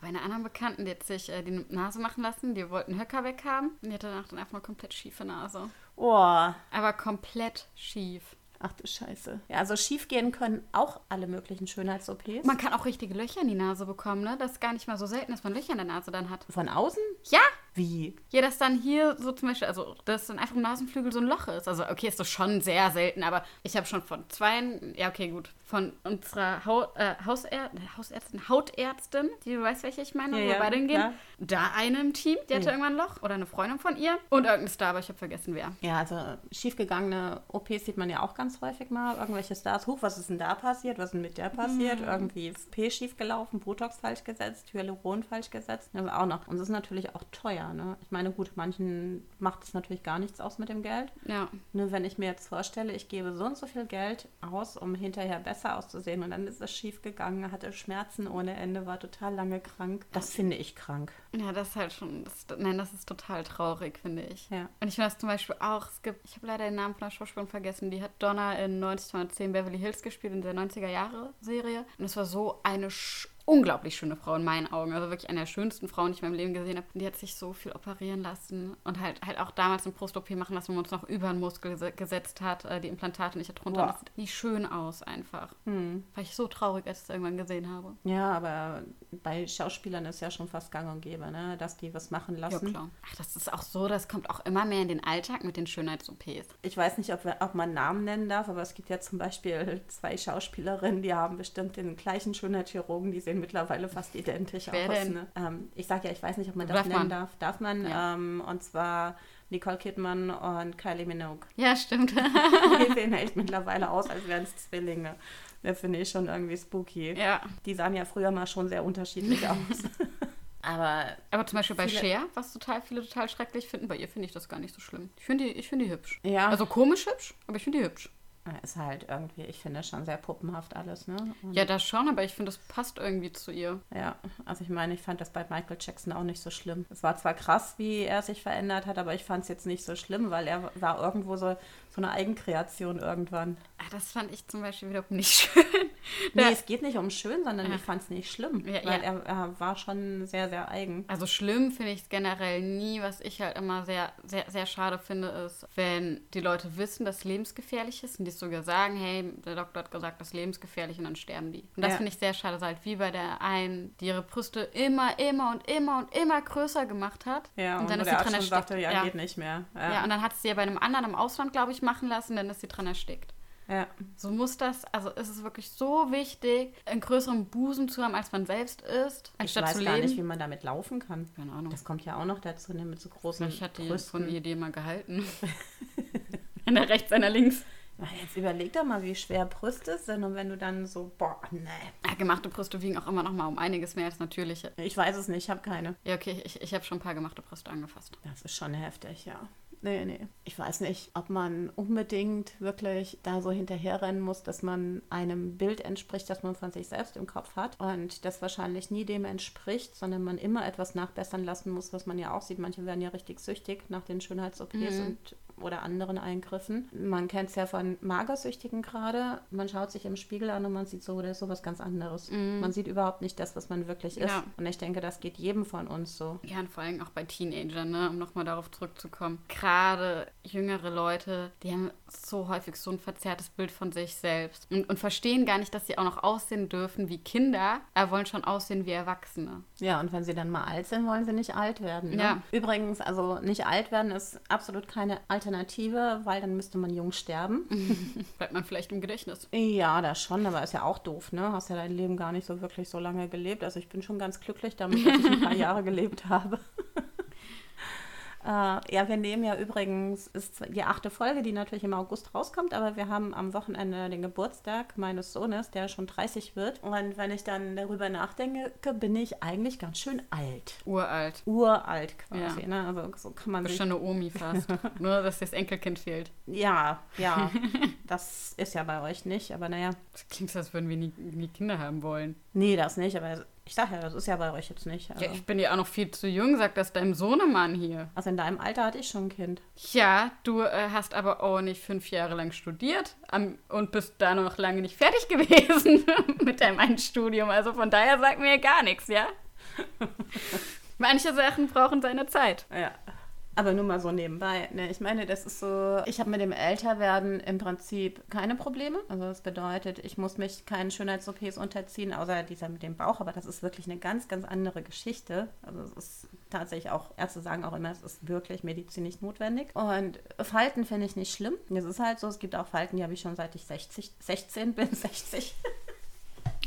bei einer anderen Bekannten, die hat sich äh, die Nase machen lassen, die wollten Höcker weghaben und die hatte danach dann einfach nur komplett schiefe Nase. Oh. Aber komplett schief. Ach du Scheiße. Ja, also schief gehen können auch alle möglichen Schönheits-OPs. Man kann auch richtige Löcher in die Nase bekommen, ne? Das ist gar nicht mal so selten, dass man Löcher in der Nase dann hat. Von außen? Ja. Wie? Ja, dass dann hier so zum Beispiel, also dass dann einfach im Nasenflügel so ein Loch ist. Also okay, ist das schon sehr selten, aber ich habe schon von zwei, ja okay, gut, von unserer Haut, äh, Hausär, Hausärztin, Hautärztin, die du weißt, welche ich meine, ja, wo wir beide hingehen. Da eine im Team, die hatte ja. irgendwann ein Loch oder eine Freundin von ihr und irgendein Star, aber ich habe vergessen wer. Ja, also schiefgegangene OPs sieht man ja auch ganz häufig mal. Irgendwelche Stars, huch, was ist denn da passiert? Was ist denn mit der passiert? Mhm. Irgendwie P schief gelaufen, Botox falsch gesetzt, Hyaluron falsch gesetzt. Das auch noch. Und das ist natürlich auch teuer. Ne? Ich meine, gut, manchen macht es natürlich gar nichts aus mit dem Geld. Ja. Nur wenn ich mir jetzt vorstelle, ich gebe so und so viel Geld aus, um hinterher besser auszusehen. Und dann ist es schief gegangen, hatte Schmerzen ohne Ende, war total lange krank. Das finde ich krank. Ja, das ist halt schon, das, nein, das ist total traurig, finde ich. Ja. Und ich finde das zum Beispiel auch, es gibt, ich habe leider den Namen von der Schauspielerin vergessen, die hat Donna in 1910 Beverly Hills gespielt, in der 90er-Jahre-Serie. Und es war so eine Sch unglaublich schöne Frau in meinen Augen. Also wirklich eine der schönsten Frauen, die ich in meinem Leben gesehen habe. Die hat sich so viel operieren lassen und halt, halt auch damals eine Brust-OP machen lassen, wo man uns noch über den Muskel gesetzt hat, äh, die Implantate nicht drunter. Wow. Das sieht nicht schön aus einfach. Hm. War ich so traurig, als ich es irgendwann gesehen habe. Ja, aber bei Schauspielern ist ja schon fast gang und gäbe, ne? dass die was machen lassen. Ja, klar. Ach, das ist auch so, das kommt auch immer mehr in den Alltag mit den Schönheits-OPs. Ich weiß nicht, ob, ob man Namen nennen darf, aber es gibt ja zum Beispiel zwei Schauspielerinnen, die haben bestimmt den gleichen Schönheitschirurgen, die sehen sehen mittlerweile fast identisch Wer aus. Denn? Ne? Ähm, ich sage ja, ich weiß nicht, ob man das nennen darf. Darf man? Ja. Ähm, und zwar Nicole Kidman und Kylie Minogue. Ja, stimmt. die sehen echt mittlerweile aus, als wären es Zwillinge. Das finde ich schon irgendwie spooky. Ja. Die sahen ja früher mal schon sehr unterschiedlich aus. Aber, aber zum Beispiel bei Cher, was total viele total schrecklich finden, bei ihr finde ich das gar nicht so schlimm. Ich finde die, find die hübsch. Ja. Also komisch hübsch, aber ich finde die hübsch. Ist halt irgendwie, ich finde schon sehr puppenhaft alles, ne? Und ja, das schon, aber ich finde, das passt irgendwie zu ihr. Ja, also ich meine, ich fand das bei Michael Jackson auch nicht so schlimm. Es war zwar krass, wie er sich verändert hat, aber ich fand es jetzt nicht so schlimm, weil er war irgendwo so, so eine Eigenkreation irgendwann. Ach, das fand ich zum Beispiel wiederum nicht schön. nee, es geht nicht um schön, sondern ja. ich fand es nicht schlimm, ja, weil. Er, er, war schon sehr, sehr eigen. Also schlimm finde ich es generell nie. Was ich halt immer sehr, sehr, sehr schade finde, ist, wenn die Leute wissen, dass es lebensgefährlich ist und die sogar sagen, hey, der Doktor hat gesagt, das ist lebensgefährlich und dann sterben die. Und das Ja. finde ich sehr schade, so halt wie bei der einen, die ihre Brüste immer, immer und immer und immer größer gemacht hat. Ja, und dann wo ist sie dran erstickt. sagte, ja, ja. geht nicht mehr. ja, und dann hat sie ja bei einem anderen im Ausland, glaube ich, machen lassen, dann ist sie dran erstickt. ja. So muss das, also ist es wirklich so wichtig, einen größeren Busen zu haben, als man selbst ist, Ich anstatt weiß zu gar leben. nicht, wie man damit laufen kann. Keine Ahnung. Das kommt ja auch noch dazu, ne, mit so großen Ich hatte die Brüsten. von Idee mal gehalten. einer rechts, einer links. Jetzt überleg doch mal, wie schwer Brüste sind und wenn du dann so, boah, nee. Ja, gemachte Brüste wiegen auch immer noch mal um einiges mehr als natürliche. Ich weiß es nicht, ich habe keine. Ja, okay, ich, ich habe schon ein paar gemachte Brüste angefasst. Das ist schon heftig, ja. Nee, nee. Ich weiß nicht, ob man unbedingt wirklich da so hinterherrennen muss, dass man einem Bild entspricht, das man von sich selbst im Kopf hat und das wahrscheinlich nie dem entspricht, sondern man immer etwas nachbessern lassen muss, was man ja auch sieht. Manche werden ja richtig süchtig nach den Schönheits-OPs und oder anderen Eingriffen. Man kennt es ja von Magersüchtigen gerade. Man schaut sich im Spiegel an und man sieht so oder so was ganz anderes. Man sieht überhaupt nicht das, was man wirklich ist. Ja. Und ich denke, das geht jedem von uns so. Ja, und vor allem auch bei Teenagern, ne, um nochmal darauf zurückzukommen. Gerade jüngere Leute, die haben so häufig so ein verzerrtes Bild von sich selbst und, und verstehen gar nicht, dass sie auch noch aussehen dürfen wie Kinder, aber wollen schon aussehen wie Erwachsene. Ja, und wenn sie dann mal alt sind, wollen sie nicht alt werden. Ne? Ja. Übrigens, also nicht alt werden ist absolut keine Alternative, weil dann müsste man jung sterben. Bleibt man vielleicht im Gedächtnis. Ja, das schon, aber ist ja auch doof, ne? Hast ja dein Leben gar nicht so wirklich so lange gelebt. Also ich bin schon ganz glücklich damit, dass ich ein paar Jahre gelebt habe. Äh, ja, wir nehmen ja übrigens, ist die achte Folge, die natürlich im August rauskommt, aber wir haben am Wochenende den Geburtstag meines Sohnes, der schon 30 wird. Und wenn ich dann darüber nachdenke, bin ich eigentlich ganz schön alt. Uralt. Uralt quasi, Ja. ne? Also so kann man Bist schon eine Omi fast. Nur, dass das Enkelkind fehlt. Ja, ja. das ist ja bei euch nicht, aber naja. Das klingt so, als würden wir nie, nie Kinder haben wollen. Nee, das nicht, aber ich sag ja, das ist ja bei euch jetzt nicht. Also, Ja, ich bin ja auch noch viel zu jung, sagt das deinem Sohnemann hier. also in deinem Alter hatte ich schon ein Kind. Ja, du äh, hast aber auch nicht fünf Jahre lang studiert am, und bist da noch lange nicht fertig gewesen mit deinem einen Studium. Also von daher sag mir gar nichts, ja? Manche Sachen brauchen seine Zeit. Ja. Aber nur mal so nebenbei. Ne, ich meine, das ist so, ich habe mit dem Älterwerden im Prinzip keine Probleme. Also das bedeutet, ich muss mich keinen Schönheits-OPs unterziehen, außer dieser mit dem Bauch. Aber das ist wirklich eine ganz, ganz andere Geschichte. Also es ist tatsächlich auch, Ärzte sagen auch immer, es ist wirklich medizinisch notwendig. Und Falten finde ich nicht schlimm. Es ist halt so, es gibt auch Falten, die habe ich schon seit ich 60, 16 bin, 60.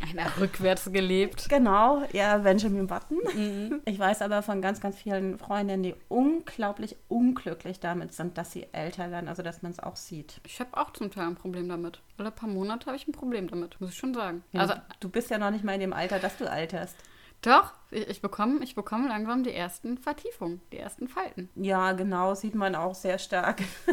Einer rückwärts gelebt. Genau, ja, Benjamin Button. Ich weiß aber von ganz, ganz vielen Freundinnen, die unglaublich unglücklich damit sind, dass sie älter werden, also dass man es auch sieht. Ich habe auch zum Teil ein Problem damit. Alle paar Monate habe ich ein Problem damit, muss ich schon sagen. Ja, Also du bist ja noch nicht mal in dem Alter, dass du alterst. Doch, ich, ich bekomme ich bekomme langsam die ersten Vertiefungen, die ersten Falten. Ja, genau, sieht man auch sehr stark.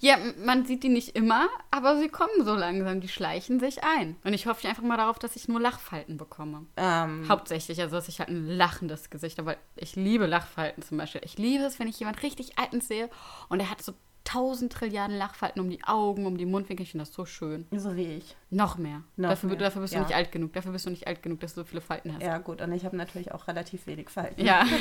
Ja, man sieht die nicht immer, aber sie kommen so langsam, die schleichen sich ein. Und ich hoffe einfach mal darauf, dass ich nur Lachfalten bekomme. Ähm, Hauptsächlich, also dass ich halt ein lachendes Gesicht habe, weil ich liebe Lachfalten zum Beispiel. Ich liebe es, wenn ich jemand richtig alten sehe und er hat so tausend Trilliarden Lachfalten um die Augen, um die Mundwinkel. Ich finde das so schön. so wie ich. Noch mehr. Noch dafür, mehr, dafür bist du ja. nicht alt genug. Dafür bist du nicht alt genug, dass du so viele Falten hast. Ja, gut, und ich habe natürlich auch relativ wenig Falten. Ja.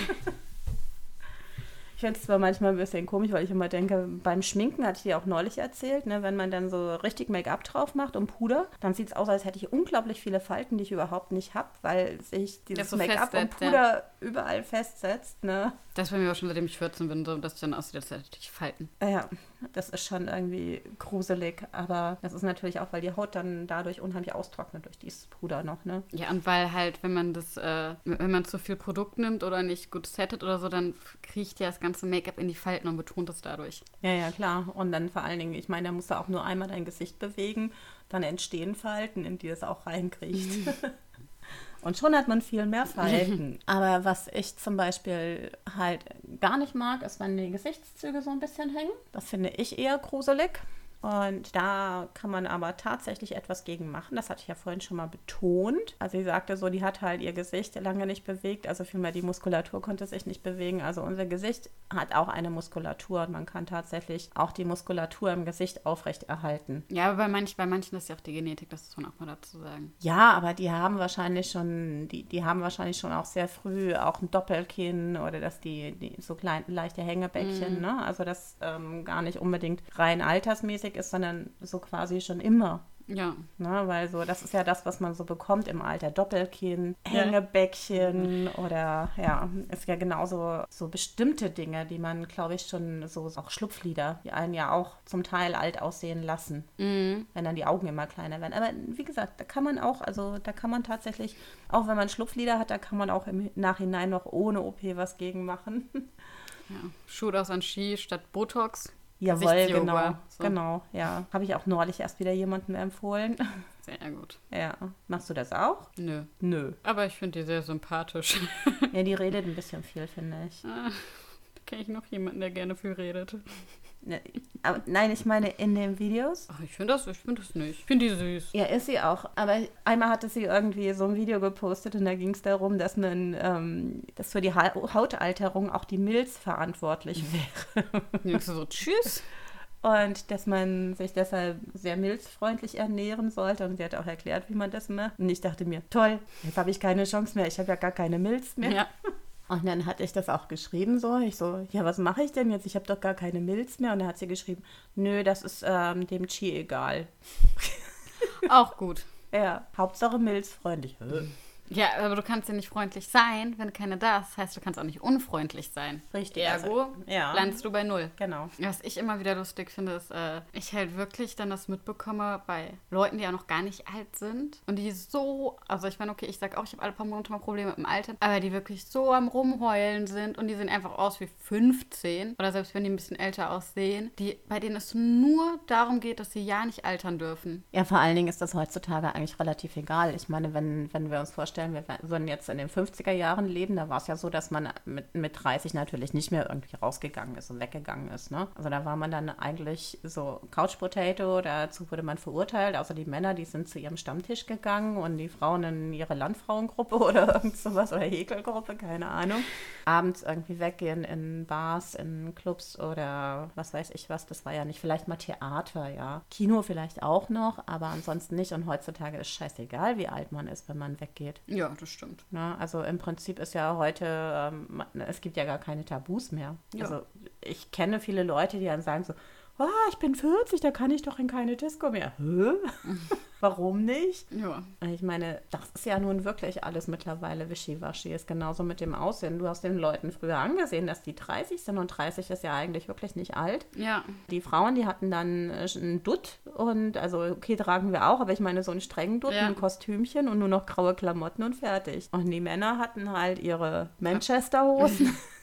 Ich finde es zwar manchmal ein bisschen komisch, weil ich immer denke, beim Schminken hatte ich dir auch neulich erzählt, ne, wenn man dann so richtig Make-up drauf macht und Puder, dann sieht es aus, als hätte ich unglaublich viele Falten, die ich überhaupt nicht habe, weil sich dieses so Make-up und festsetzt, ja. Puder überall festsetzt. Ne? Das bei mir auch schon seitdem ich 14 bin, so, dass ich dann aussieht, als hätte ich Falten. Ja, das ist schon irgendwie gruselig, aber das ist natürlich auch, weil die Haut dann dadurch unheimlich austrocknet durch dieses Puder noch, ne? Ja, und weil halt, wenn man das, äh, wenn man zu viel Produkt nimmt oder nicht gut settet oder so, dann kriecht ja das ganze Make-up in die Falten und betont es dadurch. Ja, ja, klar. Und dann vor allen Dingen, ich meine, da musst du auch nur einmal dein Gesicht bewegen, dann entstehen Falten, in die es auch reinkriecht. Und schon hat man viel mehr Falten. Aber was ich zum Beispiel halt gar nicht mag, ist, wenn die Gesichtszüge so ein bisschen hängen. Das finde ich eher gruselig. Und da kann man aber tatsächlich etwas gegen machen. Das hatte ich ja vorhin schon mal betont. Also sie sagte so, die hat halt ihr Gesicht lange nicht bewegt. Also vielmehr die Muskulatur konnte sich nicht bewegen. Also unser Gesicht hat auch eine Muskulatur und man kann tatsächlich auch die Muskulatur im Gesicht aufrechterhalten. Ja, aber bei, manch, bei manchen ist ja auch die Genetik, das muss man auch mal dazu sagen. Ja, aber die haben wahrscheinlich schon, die, die haben wahrscheinlich schon auch sehr früh auch ein Doppelkinn oder dass die, die so klein, leichte Hängebäckchen, ne? Also das ähm, gar nicht unbedingt rein altersmäßig notwendig ist, sondern so quasi schon immer. Ja. Ne, weil so, das ist ja das, was man so bekommt im Alter. Doppelkinn, Hängebäckchen oder ja, ist ja genauso so bestimmte Dinge, die man, glaube ich, schon so, auch Schlupflieder, die einen ja auch zum Teil alt aussehen lassen, Mhm. wenn dann die Augen immer kleiner werden. Aber wie gesagt, da kann man auch, also da kann man tatsächlich, auch wenn man Schlupflieder hat, da kann man auch im Nachhinein noch ohne OP was gegen machen. ja. Shootouts an Ski statt Botox. Jawohl, genau, so. genau, ja. Habe ich auch neulich erst wieder jemandem empfohlen. Sehr gut. ja. Machst du das auch? Nö. Nö. Aber ich finde die sehr sympathisch. Ja, die redet ein bisschen viel, finde ich. Ah, da kenne ich noch jemanden, der gerne viel redet. Ne, Aber, nein, ich meine in den Videos. Ach, ich finde das, ich finde das nicht. Ich finde die süß. Ja, ist sie auch. Aber einmal hatte sie irgendwie so ein Video gepostet und da ging es darum, dass man, ähm, dass für die ha Hautalterung auch die Milz verantwortlich wäre. Denkst du so, tschüss. Und dass man sich deshalb sehr milzfreundlich ernähren sollte. Und sie hat auch erklärt, wie man das macht. Und ich dachte mir, toll, jetzt habe ich keine Chance mehr. Ich habe ja gar keine Milz mehr. Ja. Und dann hatte ich das auch geschrieben so. Ich so, ja, was mache ich denn jetzt? Ich habe doch gar keine Milz mehr. Und dann hat sie geschrieben, nö, das ist ähm, dem Chi egal. Auch gut. Ja, Hauptsache milzfreundlich. Ja, aber du kannst ja nicht freundlich sein, wenn keine da ist. Das heißt, du kannst auch nicht unfreundlich sein. Richtig. Ergo also, ja. landest du bei null. Genau. Was ich immer wieder lustig finde, ist, äh, ich halt wirklich dann das mitbekomme bei Leuten, die ja noch gar nicht alt sind und die so, also ich meine, okay, ich sag auch, ich habe alle paar Monate mal Probleme mit dem Alter, aber die wirklich so am Rumheulen sind und die sehen einfach aus wie 15 oder selbst wenn die ein bisschen älter aussehen, die, bei denen es nur darum geht, dass sie ja nicht altern dürfen. Ja, vor allen Dingen ist das heutzutage eigentlich relativ egal. Ich meine, wenn, wenn wir uns vorstellen, wir würden jetzt in den 50er Jahren leben, da war es ja so, dass man mit, mit 30 natürlich nicht mehr irgendwie rausgegangen ist und weggegangen ist. Ne? Also da war man dann eigentlich so Couch Potato, dazu wurde man verurteilt. Außer die Männer, die sind zu ihrem Stammtisch gegangen und die Frauen in ihre Landfrauengruppe oder irgend sowas oder Häkelgruppe, keine Ahnung. Abends irgendwie weggehen in Bars, in Clubs oder was weiß ich was. Das war ja nicht. Vielleicht mal Theater, ja. Kino vielleicht auch noch, aber ansonsten nicht. Und heutzutage ist scheißegal, wie alt man ist, wenn man weggeht. Ja, das stimmt. Ne? Also im Prinzip ist ja heute, ähm, man- es gibt ja gar keine Tabus mehr. Ja. Also ich kenne viele Leute, die dann sagen so, oh, ich bin 40, da kann ich doch in keine Disco mehr. Hä? Warum nicht? Ja. Ich meine, das ist ja nun wirklich alles mittlerweile wischiwaschi. Ist genauso mit dem Aussehen. Du hast den Leuten früher angesehen, dass die 30 sind und 30 ist ja eigentlich wirklich nicht alt. Ja. Die Frauen, die hatten dann äh, einen Dutt und also okay, tragen wir auch, aber ich meine so einen strengen Dutt, Ja. ein Kostümchen und nur noch graue Klamotten und fertig. Und die Männer hatten halt ihre Manchester-Hosen.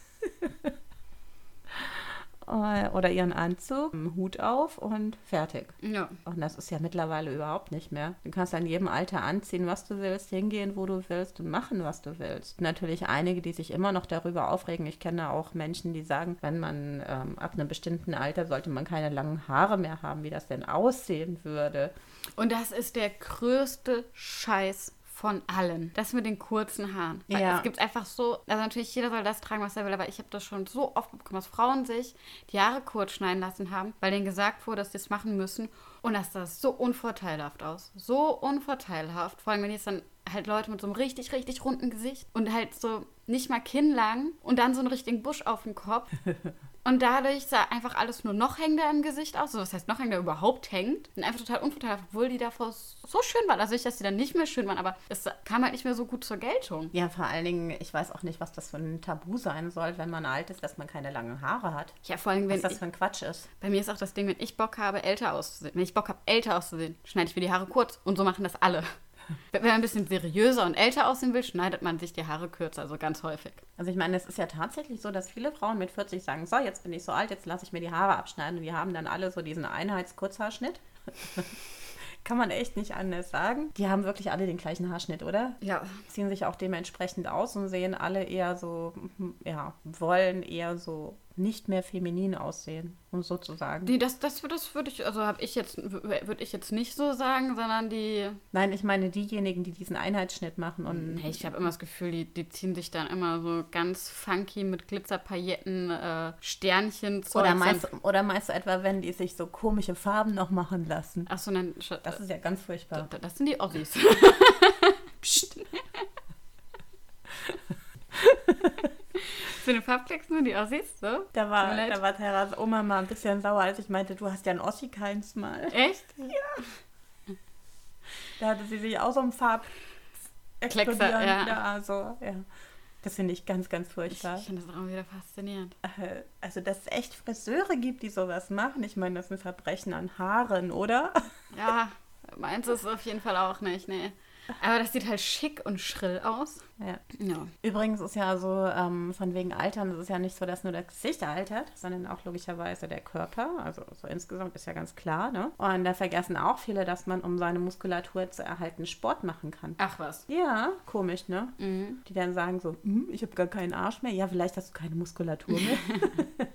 Äh, Oder ihren Anzug, einen Hut auf und fertig. Ja. Und das ist ja mittlerweile überhaupt nicht mehr. Du kannst an jedem Alter anziehen, was du willst, hingehen, wo du willst und machen, was du willst. Natürlich einige, die sich immer noch darüber aufregen. Ich kenne auch Menschen, die sagen, wenn man ähm, ab einem bestimmten Alter sollte man keine langen Haare mehr haben, wie das denn aussehen würde. Und das ist der größte Scheiß von allen. Das mit den kurzen Haaren. Weil Ja. Es gibt einfach so, also natürlich jeder soll das tragen, was er will, aber ich habe das schon so oft bekommen, dass Frauen sich die Haare kurz schneiden lassen haben, weil denen gesagt wurde, dass sie es machen müssen. Und das sah so unvorteilhaft aus. So unvorteilhaft. Vor allem, wenn jetzt dann halt Leute mit so einem richtig, richtig runden Gesicht und halt so nicht mal kinnlang und dann so einen richtigen Busch auf dem Kopf. Und dadurch sah einfach alles nur noch hängender im Gesicht aus. So, was heißt noch hängender überhaupt hängt. Und einfach total unvorteilhaft, obwohl die davor so schön waren. Also nicht, dass die dann nicht mehr schön waren, aber es kam halt nicht mehr so gut zur Geltung. Ja, vor allen Dingen, ich weiß auch nicht, was das für ein Tabu sein soll, wenn man alt ist, dass man keine langen Haare hat. Ja, vor allem, wenn Was das für ein Quatsch ist. bei mir ist auch das Ding, wenn ich Bock habe, älter auszusehen. Wenn ich Bock habe, älter auszusehen, schneide ich mir die Haare kurz. Und so machen das alle. Wenn man ein bisschen seriöser und älter aussehen will, schneidet man sich die Haare kürzer, also ganz häufig. Also ich meine, es ist ja tatsächlich so, dass viele Frauen mit 40 sagen, so, jetzt bin ich so alt, jetzt lasse ich mir die Haare abschneiden. Und die haben dann alle so diesen Einheitskurzhaarschnitt. Kann man echt nicht anders sagen. Die haben wirklich alle den gleichen Haarschnitt, oder? Ja. Ziehen sich auch dementsprechend aus und sehen alle eher so, ja, wollen eher so nicht mehr feminin aussehen, um sozusagen. Nee, das, das, das würde ich, also habe ich jetzt, würde ich jetzt nicht so sagen, sondern die, Nein, ich meine diejenigen, die diesen Einheitsschnitt machen und Nee, ich habe immer das Gefühl, die, die ziehen sich dann immer so ganz funky mit Glitzerpailletten, äh, Sternchen, Zeug. oder meinst, oder meinst du etwa, wenn die sich so komische Farben noch machen lassen? Achso, nein, sch- Das ist ja ganz furchtbar. das, das sind die Ossis. sind du eine Farbkleckse, die aussiehst, so? Da war, da war Terras Oma mal ein bisschen sauer, als ich meinte, du hast ja ein Ossi keins mal. Echt? Ja. Da hatte sie sich auch so ein Farb... Kleckser, ja. ja. Also, ja. Das finde ich ganz, ganz furchtbar. Ich, ich finde das auch wieder faszinierend. Äh, also, dass es echt Friseure gibt, die sowas machen. Ich meine, das ist ein Verbrechen an Haaren, oder? Ja, meins ist auf jeden Fall auch nicht, nee. Aber das sieht halt schick und schrill aus. Ja. ja. Übrigens ist ja so, ähm, von wegen Altern, es ist ja nicht so, dass nur das Gesicht altert, sondern auch logischerweise der Körper. Also so insgesamt ist ja ganz klar, ne? Und da vergessen auch viele, dass man, um seine Muskulatur zu erhalten, Sport machen kann. Ach was. Ja, komisch, ne? Mhm. Die dann sagen so, hm, ich habe gar keinen Arsch mehr. Ja, vielleicht hast du keine Muskulatur mehr.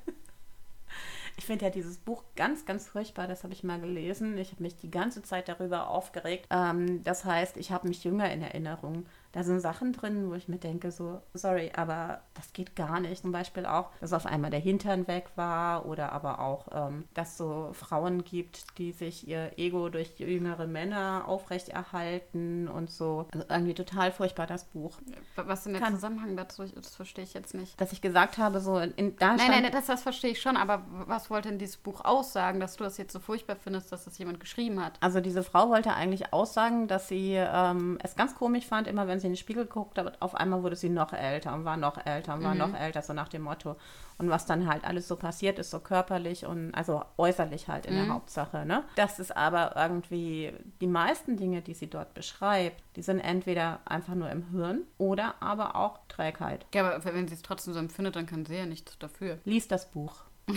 Ich finde ja dieses Buch ganz, ganz furchtbar. Das habe ich mal gelesen. Ich habe mich die ganze Zeit darüber aufgeregt. Ähm, das heißt, ich habe mich jünger in Erinnerung da sind Sachen drin, wo ich mir denke, so, sorry, aber das geht gar nicht. Zum Beispiel auch, dass auf einmal der Hintern weg war oder aber auch, ähm, dass so Frauen gibt, die sich ihr Ego durch jüngere Männer aufrechterhalten und so. Also irgendwie total furchtbar, das Buch. Was ist denn der Zusammenhang dazu? Das verstehe ich jetzt nicht. Dass ich gesagt habe, so in da Nein, nein, das, das verstehe ich schon, aber was wollte denn dieses Buch aussagen, dass du das jetzt so furchtbar findest, dass das jemand geschrieben hat? Also diese Frau wollte eigentlich aussagen, dass sie ähm, es ganz komisch fand, immer wenn sie in den Spiegel geguckt habe, auf einmal wurde sie noch älter und war noch älter und war mhm. noch älter, so nach dem Motto. Und was dann halt alles so passiert ist, so körperlich und also äußerlich halt in mhm. der Hauptsache. Ne? Das ist aber irgendwie, die meisten Dinge, die sie dort beschreibt, die sind entweder einfach nur im Hirn oder aber auch Trägheit. Ja, aber wenn sie es trotzdem so empfindet, dann kann sie ja nichts dafür. Lies das Buch.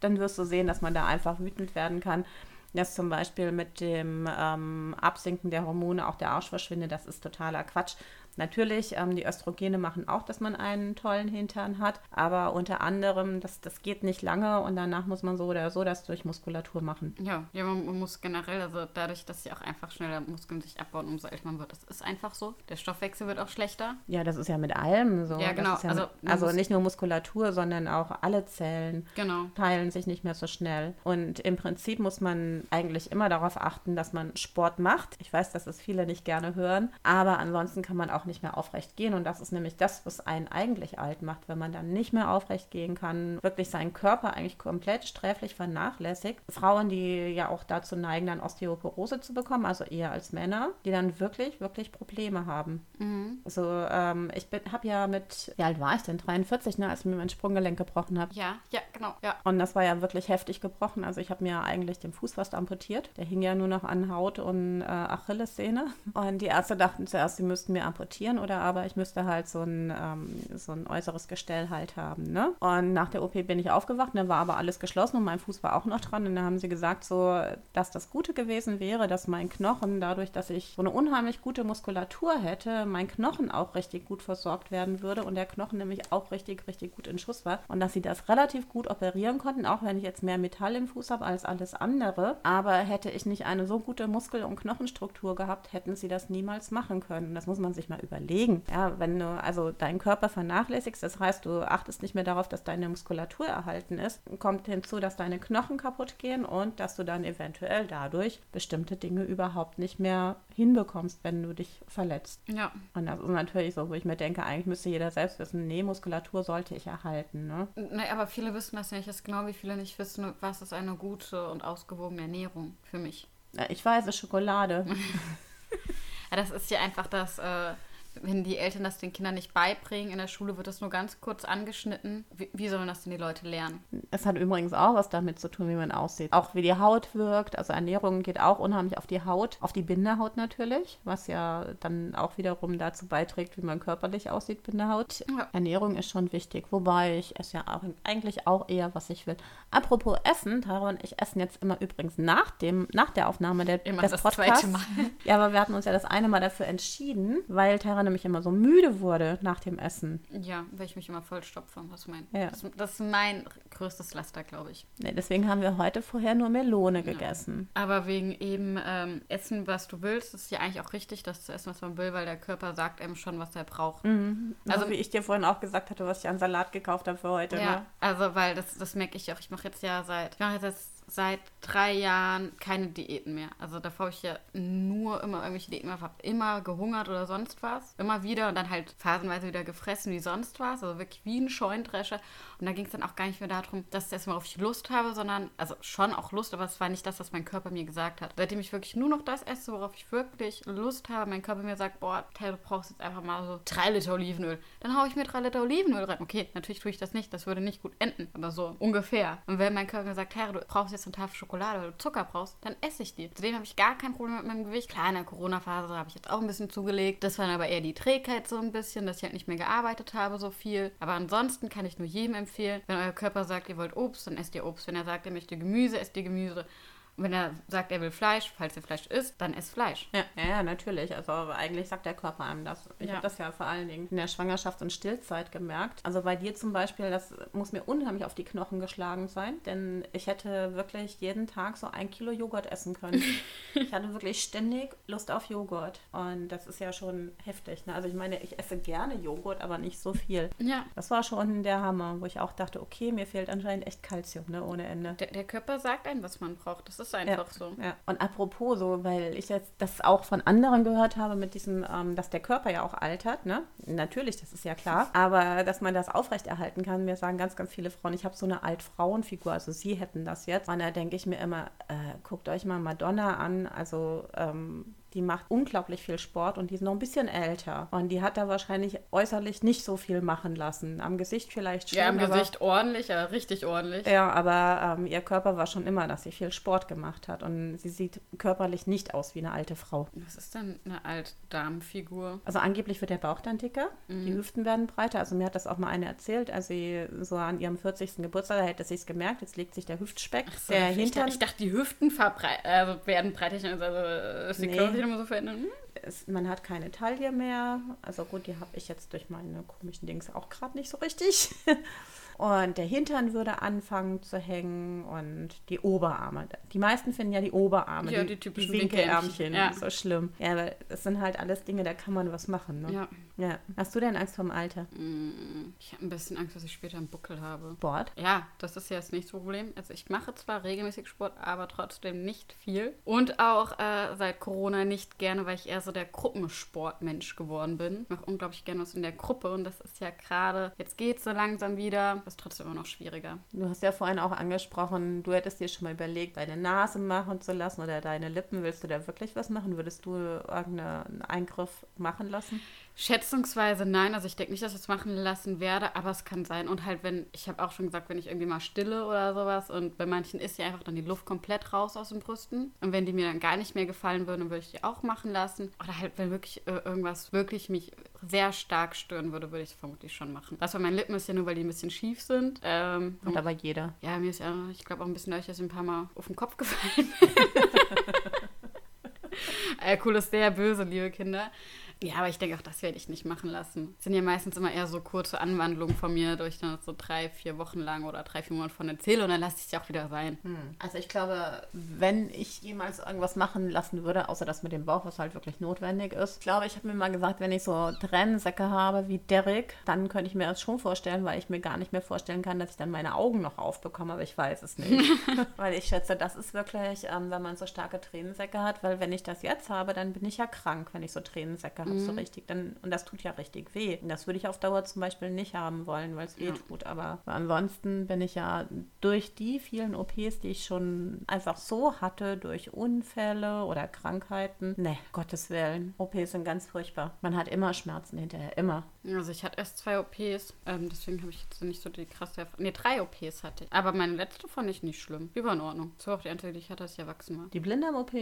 dann wirst du sehen, dass man da einfach wütend werden kann dass zum Beispiel mit dem ähm, Absinken der Hormone auch der Arsch verschwindet, das ist totaler Quatsch. Natürlich, ähm, die Östrogene machen auch, dass man einen tollen Hintern hat, aber unter anderem, das, das geht nicht lange und danach muss man so oder so das durch Muskulatur machen. Ja, ja man, muss generell, also dadurch, dass sie auch einfach schneller Muskeln sich abbauen, umso älter man wird. Das ist einfach so. Der Stoffwechsel wird auch schlechter. Ja, das ist ja mit allem so. Ja, genau. Ja also, mit, also nicht nur Muskulatur, sondern auch alle Zellen genau. teilen sich nicht mehr so schnell. Und im Prinzip muss man eigentlich immer darauf achten, dass man Sport macht. Ich weiß, dass es viele nicht gerne hören, aber ansonsten kann man auch auch nicht mehr aufrecht gehen. Und das ist nämlich das, was einen eigentlich alt macht, wenn man dann nicht mehr aufrecht gehen kann, wirklich seinen Körper eigentlich komplett sträflich vernachlässigt. Frauen, die ja auch dazu neigen, dann Osteoporose zu bekommen, also eher als Männer, die dann wirklich, wirklich Probleme haben. Mhm. Also ähm, ich habe ja mit, wie alt war ich denn? 43, ne, als ich mir mein Sprunggelenk gebrochen habe. Ja, ja, genau. Ja. Und das war ja wirklich heftig gebrochen. Also ich habe mir eigentlich den Fuß fast amputiert. Der hing ja nur noch an Haut und äh, Achillessehne. Und die Ärzte dachten zuerst, sie müssten mir amputieren amputieren oder aber ich müsste halt so ein, ähm, so ein äußeres Gestell halt haben. Ne? Und nach der OP bin ich aufgewacht, da war aber alles geschlossen und mein Fuß war auch noch dran. Und da haben sie gesagt, so, dass das Gute gewesen wäre, dass mein Knochen, dadurch, dass ich so eine unheimlich gute Muskulatur hätte, mein Knochen auch richtig gut versorgt werden würde und der Knochen nämlich auch richtig, richtig gut in Schuss war. Und dass sie das relativ gut operieren konnten, auch wenn ich jetzt mehr Metall im Fuß habe als alles andere. Aber hätte ich nicht eine so gute Muskel- und Knochenstruktur gehabt, hätten sie das niemals machen können. Das muss man sich mal überlegen. Ja, wenn du also deinen Körper vernachlässigst, das heißt, du achtest nicht mehr darauf, dass deine Muskulatur erhalten ist, kommt hinzu, dass deine Knochen kaputt gehen und dass du dann eventuell dadurch bestimmte Dinge überhaupt nicht mehr hinbekommst, wenn du dich verletzt. Ja. Und das ist natürlich so, wo ich mir denke, eigentlich müsste jeder selbst wissen, nee, Muskulatur sollte ich erhalten. Ne? Nee, aber viele wissen das nicht. Das ist genau wie viele nicht wissen, was ist eine gute und ausgewogene Ernährung für mich. Ich weiß, es ist Schokolade. ja, das ist ja einfach das. Äh wenn die Eltern das den Kindern nicht beibringen, in der Schule wird das nur ganz kurz angeschnitten. Wie, wie, sollen das denn die Leute lernen? Es hat übrigens auch was damit zu tun, wie man aussieht. Auch wie die Haut wirkt. Also Ernährung geht auch unheimlich auf die Haut, auf die Bindehaut natürlich, was ja dann auch wiederum dazu beiträgt, wie man körperlich aussieht, Bindehaut. Ja. Ernährung ist schon wichtig, wobei ich esse ja auch, eigentlich auch eher, was ich will. Apropos Essen, Tara und ich essen jetzt immer übrigens nach, dem, nach der Aufnahme der, immer des das Podcasts. Zweite Mal. Ja, aber wir hatten uns ja das eine Mal dafür entschieden, weil Tara nämlich immer so müde wurde nach dem Essen. Ja, weil ich mich immer vollstopfe. Was mein, ja. das, das, ist mein größtes Laster, glaube ich. Nee, deswegen haben wir heute vorher nur Melone gegessen. Ja. Aber wegen eben ähm, Essen, was du willst, ist ja eigentlich auch richtig, das zu essen, was man will, weil der Körper sagt einem schon, was er braucht. Mhm. Also, wie ich dir vorhin auch gesagt hatte, was ich an Salat gekauft habe für heute. Ja, ne? also weil das, das merke ich auch. Ich mache jetzt ja seit, ich mache jetzt seit drei Jahren keine Diäten mehr. Also davor habe ich ja nur immer irgendwelche Diäten gemacht, habe immer gehungert oder sonst was. Immer wieder und dann halt phasenweise wieder gefressen wie sonst was. Also wirklich wie ein Scheundrescher. Und da ging es dann auch gar nicht mehr darum, dass das worauf ich Lust habe, sondern, also schon auch Lust, aber es war nicht das, was mein Körper mir gesagt hat. Seitdem ich wirklich nur noch das esse, worauf ich wirklich Lust habe, mein Körper mir sagt, boah, Taylor, du brauchst jetzt einfach mal so drei Liter Olivenöl. Dann haue ich mir drei Liter Olivenöl rein. Okay, natürlich tue ich das nicht, das würde nicht gut enden, aber so ungefähr. Und wenn mein Körper mir sagt, Taylor, du brauchst jetzt eine Tafel Schokolade, du Zucker brauchst, dann esse ich die. Zudem habe ich gar kein Problem mit meinem Gewicht. Klar, in der Corona-Phase habe ich jetzt auch ein bisschen zugelegt. Das war aber eher die Trägheit so ein bisschen, dass ich halt nicht mehr gearbeitet habe so viel. Aber ansonsten kann ich nur jedem empfehlen, wenn euer Körper sagt, ihr wollt Obst, dann esst ihr Obst. Wenn er sagt, er möchte Gemüse, esst ihr Gemüse. Und wenn er sagt, er will Fleisch, falls er Fleisch isst, dann isst Fleisch. Ja, ja, natürlich. Also eigentlich sagt der Körper einem das. Ich Ja. habe das ja vor allen Dingen in der Schwangerschafts- und Stillzeit gemerkt. Also bei dir zum Beispiel, das muss mir unheimlich auf die Knochen geschlagen sein, denn ich hätte wirklich jeden Tag so ein Kilo Joghurt essen können. ich hatte wirklich ständig Lust auf Joghurt. Und das ist ja schon heftig. Ne? Also ich meine, ich esse gerne Joghurt, aber nicht so viel. Ja. Das war schon der Hammer, wo ich auch dachte, okay, mir fehlt anscheinend echt Kalzium, ne, ohne Ende. Der, der Körper sagt einem, was man braucht. Das ist einfach so. Ja. Und apropos so, weil ich jetzt das auch von anderen gehört habe mit diesem, ähm, dass der Körper ja auch altert, ne? Natürlich, das ist ja klar. Aber dass man das aufrechterhalten kann, mir sagen ganz, ganz viele Frauen, ich habe so eine Altfrauenfigur, also sie hätten das jetzt. Und da denke ich mir immer, äh, guckt euch mal Madonna an, also ähm, die macht unglaublich viel Sport und die ist noch ein bisschen älter. Und die hat da wahrscheinlich äußerlich nicht so viel machen lassen. Am Gesicht vielleicht schon. Ja, im aber- Gesicht ordentlich, ja, richtig ordentlich. ja, aber ähm, ihr Körper war schon immer, dass sie viel Sport gemacht hat. Und sie sieht körperlich nicht aus wie eine alte Frau. Was ist denn eine Altdamenfigur? Also angeblich wird der Bauch dann dicker, Mhm. die Hüften werden breiter. Also mir hat das auch mal eine erzählt, als sie so an ihrem 40. Geburtstag, da hätte sie es gemerkt, jetzt legt sich der Hüftspeck, So, der ich, Hintern, dachte, ich dachte, die Hüften also werden breiter. Also äh, ist die Nee. Nochmal so verändern? Hm? ist, man hat keine Taille mehr. Also gut, die habe ich jetzt durch meine komischen Dings auch gerade nicht so richtig. Und der Hintern würde anfangen zu hängen und die Oberarme. Die meisten finden ja die Oberarme, Ja, die, die typischen Winkelärmchen, Winkelärmchen, ja. so schlimm. Ja, aber das sind halt alles Dinge, da kann man was machen. Ne? Ja. Ja. Hast du denn Angst vorm Alter? Mm, Ich habe ein bisschen Angst, dass ich später einen Buckel habe. Sport? Ja, das ist ja das nächste Problem. Also ich mache zwar regelmäßig Sport, aber trotzdem nicht viel. Und auch äh, seit Corona nicht gerne, weil ich eher so der Gruppensportmensch geworden bin. Ich mache unglaublich gerne was in der Gruppe und das ist ja gerade, jetzt geht so langsam wieder, das ist trotzdem immer noch schwieriger. Du hast ja vorhin auch angesprochen, du hättest dir schon mal überlegt, deine Nase machen zu lassen oder deine Lippen. Willst du da wirklich was machen? Würdest du irgendeinen Eingriff machen lassen? Schätzungsweise nein, also ich denke nicht, dass ich es machen lassen werde, aber es kann sein. Und halt, wenn, ich habe auch schon gesagt, wenn ich irgendwie mal stille oder sowas und bei manchen ist ja einfach dann die Luft komplett raus aus den Brüsten. Und wenn die mir dann gar nicht mehr gefallen würden, dann würde ich die auch machen lassen. Oder halt, wenn wirklich äh, irgendwas wirklich mich sehr stark stören würde, würde ich es vermutlich schon machen. Das bei meinen Lippen ist ja nur, weil die ein bisschen schief sind. Ähm, Hat aber jeder. ja, mir ist ja, ich glaube auch ein bisschen dass ich ein paar Mal auf den Kopf gefallen äh, cool ist sehr böse, liebe Kinder. Ja, aber ich denke auch, das werde ich nicht machen lassen. Das sind ja meistens immer eher so kurze Anwandlungen von mir, durch dann so drei, vier Wochen lang oder drei, vier Monate von erzähle und dann lasse ich es ja auch wieder sein. Also ich glaube, wenn ich jemals irgendwas machen lassen würde, außer das mit dem Bauch, was halt wirklich notwendig ist, ich glaube, ich habe mir mal gesagt, wenn ich so Trennsäcke habe wie Derek, dann könnte ich mir das schon vorstellen, weil ich mir gar nicht mehr vorstellen kann, dass ich dann meine Augen noch aufbekomme, aber ich weiß es nicht. weil ich schätze, das ist wirklich, ähm, wenn man so starke Tränensäcke hat, weil wenn ich das jetzt habe, dann bin ich ja krank, wenn ich so Tränensäcke habe, so richtig. Dann, und das tut ja richtig weh. Und das würde ich auf Dauer zum Beispiel nicht haben wollen, weil es weh Ja. tut. Aber ansonsten bin ich ja durch die vielen OPs, die ich schon einfach so hatte, durch Unfälle oder Krankheiten, ne, Gottes Willen. OPs sind ganz furchtbar. Man hat immer Schmerzen hinterher, immer. Also ich hatte erst zwei OPs, ähm, deswegen habe ich jetzt nicht so die krasse Erfahrung. Ne, drei OPs hatte ich. Aber meine letzte fand ich nicht schlimm. Die war in Ordnung. War auch die einzige, die ich hatte, als ich erwachsen war. Die Blinddarm-OP,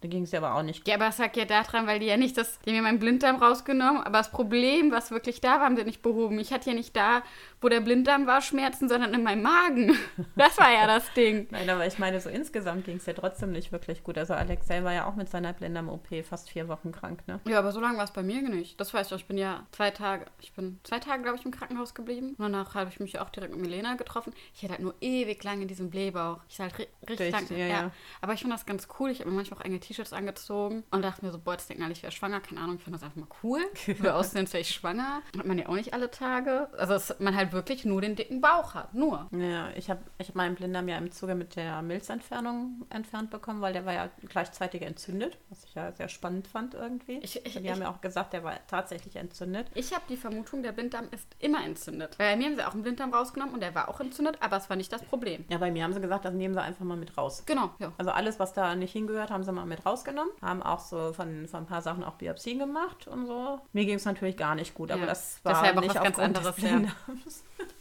da ging es ja aber auch nicht. Ja, aber es lag ja daran, weil die ja nicht das, die haben ja meinen Blinddarm rausgenommen, aber das Problem, was wirklich da war, haben sie nicht behoben. Ich hatte ja nicht da, wo der Blinddarm war, Schmerzen, sondern in meinem Magen. Das war ja das Ding. Nein, aber ich meine, so insgesamt ging es ja trotzdem nicht wirklich gut. Also Alexei war ja auch mit seiner Blinddarm-OP fast vier Wochen krank, ne? Ja, aber so lange war es bei mir nicht. Das weiß ich auch. Ich bin ja zwei Tage. Ich bin zwei Tage, glaube ich, im Krankenhaus geblieben. Und danach habe ich mich auch direkt mit Milena getroffen. Ich hatte halt nur ewig lang in diesem Blähbauch. Ich hatte halt richtig lang. Ja, ja. Aber ich fand das ganz cool. Ich habe mir manchmal auch enge T-Shirts angezogen und dachte mir so, boah, das denken alle, ich wäre schwanger. Keine Ahnung, ich fand das einfach mal cool. Für aussehen, ich schwanger. Hat man ja auch nicht alle Tage. Also, dass man halt wirklich nur den dicken Bauch hat. Nur. Ja, ich habe ich hab meinen Blinddarm ja im Zuge mit der Milzentfernung entfernt bekommen, weil der war ja gleichzeitig entzündet, was ich ja sehr spannend fand irgendwie. Ich, ich, die ich, haben ja auch gesagt, der war tatsächlich entzündet. Ich habe die Vermutung, der Blinddarm ist immer entzündet. Bei mir haben sie auch einen Blinddarm rausgenommen und der war auch entzündet, aber es war nicht das Problem. Ja, bei mir haben sie gesagt, das nehmen sie einfach mal mit raus. Genau, ja. Also alles, was da nicht hingehört, haben sie mal mit rausgenommen. Haben auch so von, von ein paar Sachen auch Biopsien gemacht und so. Mir ging es natürlich gar nicht gut, ja. aber das war das nicht was ganz anderes. Ja.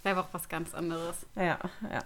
Wäre auch was ganz anderes. Ja, ja.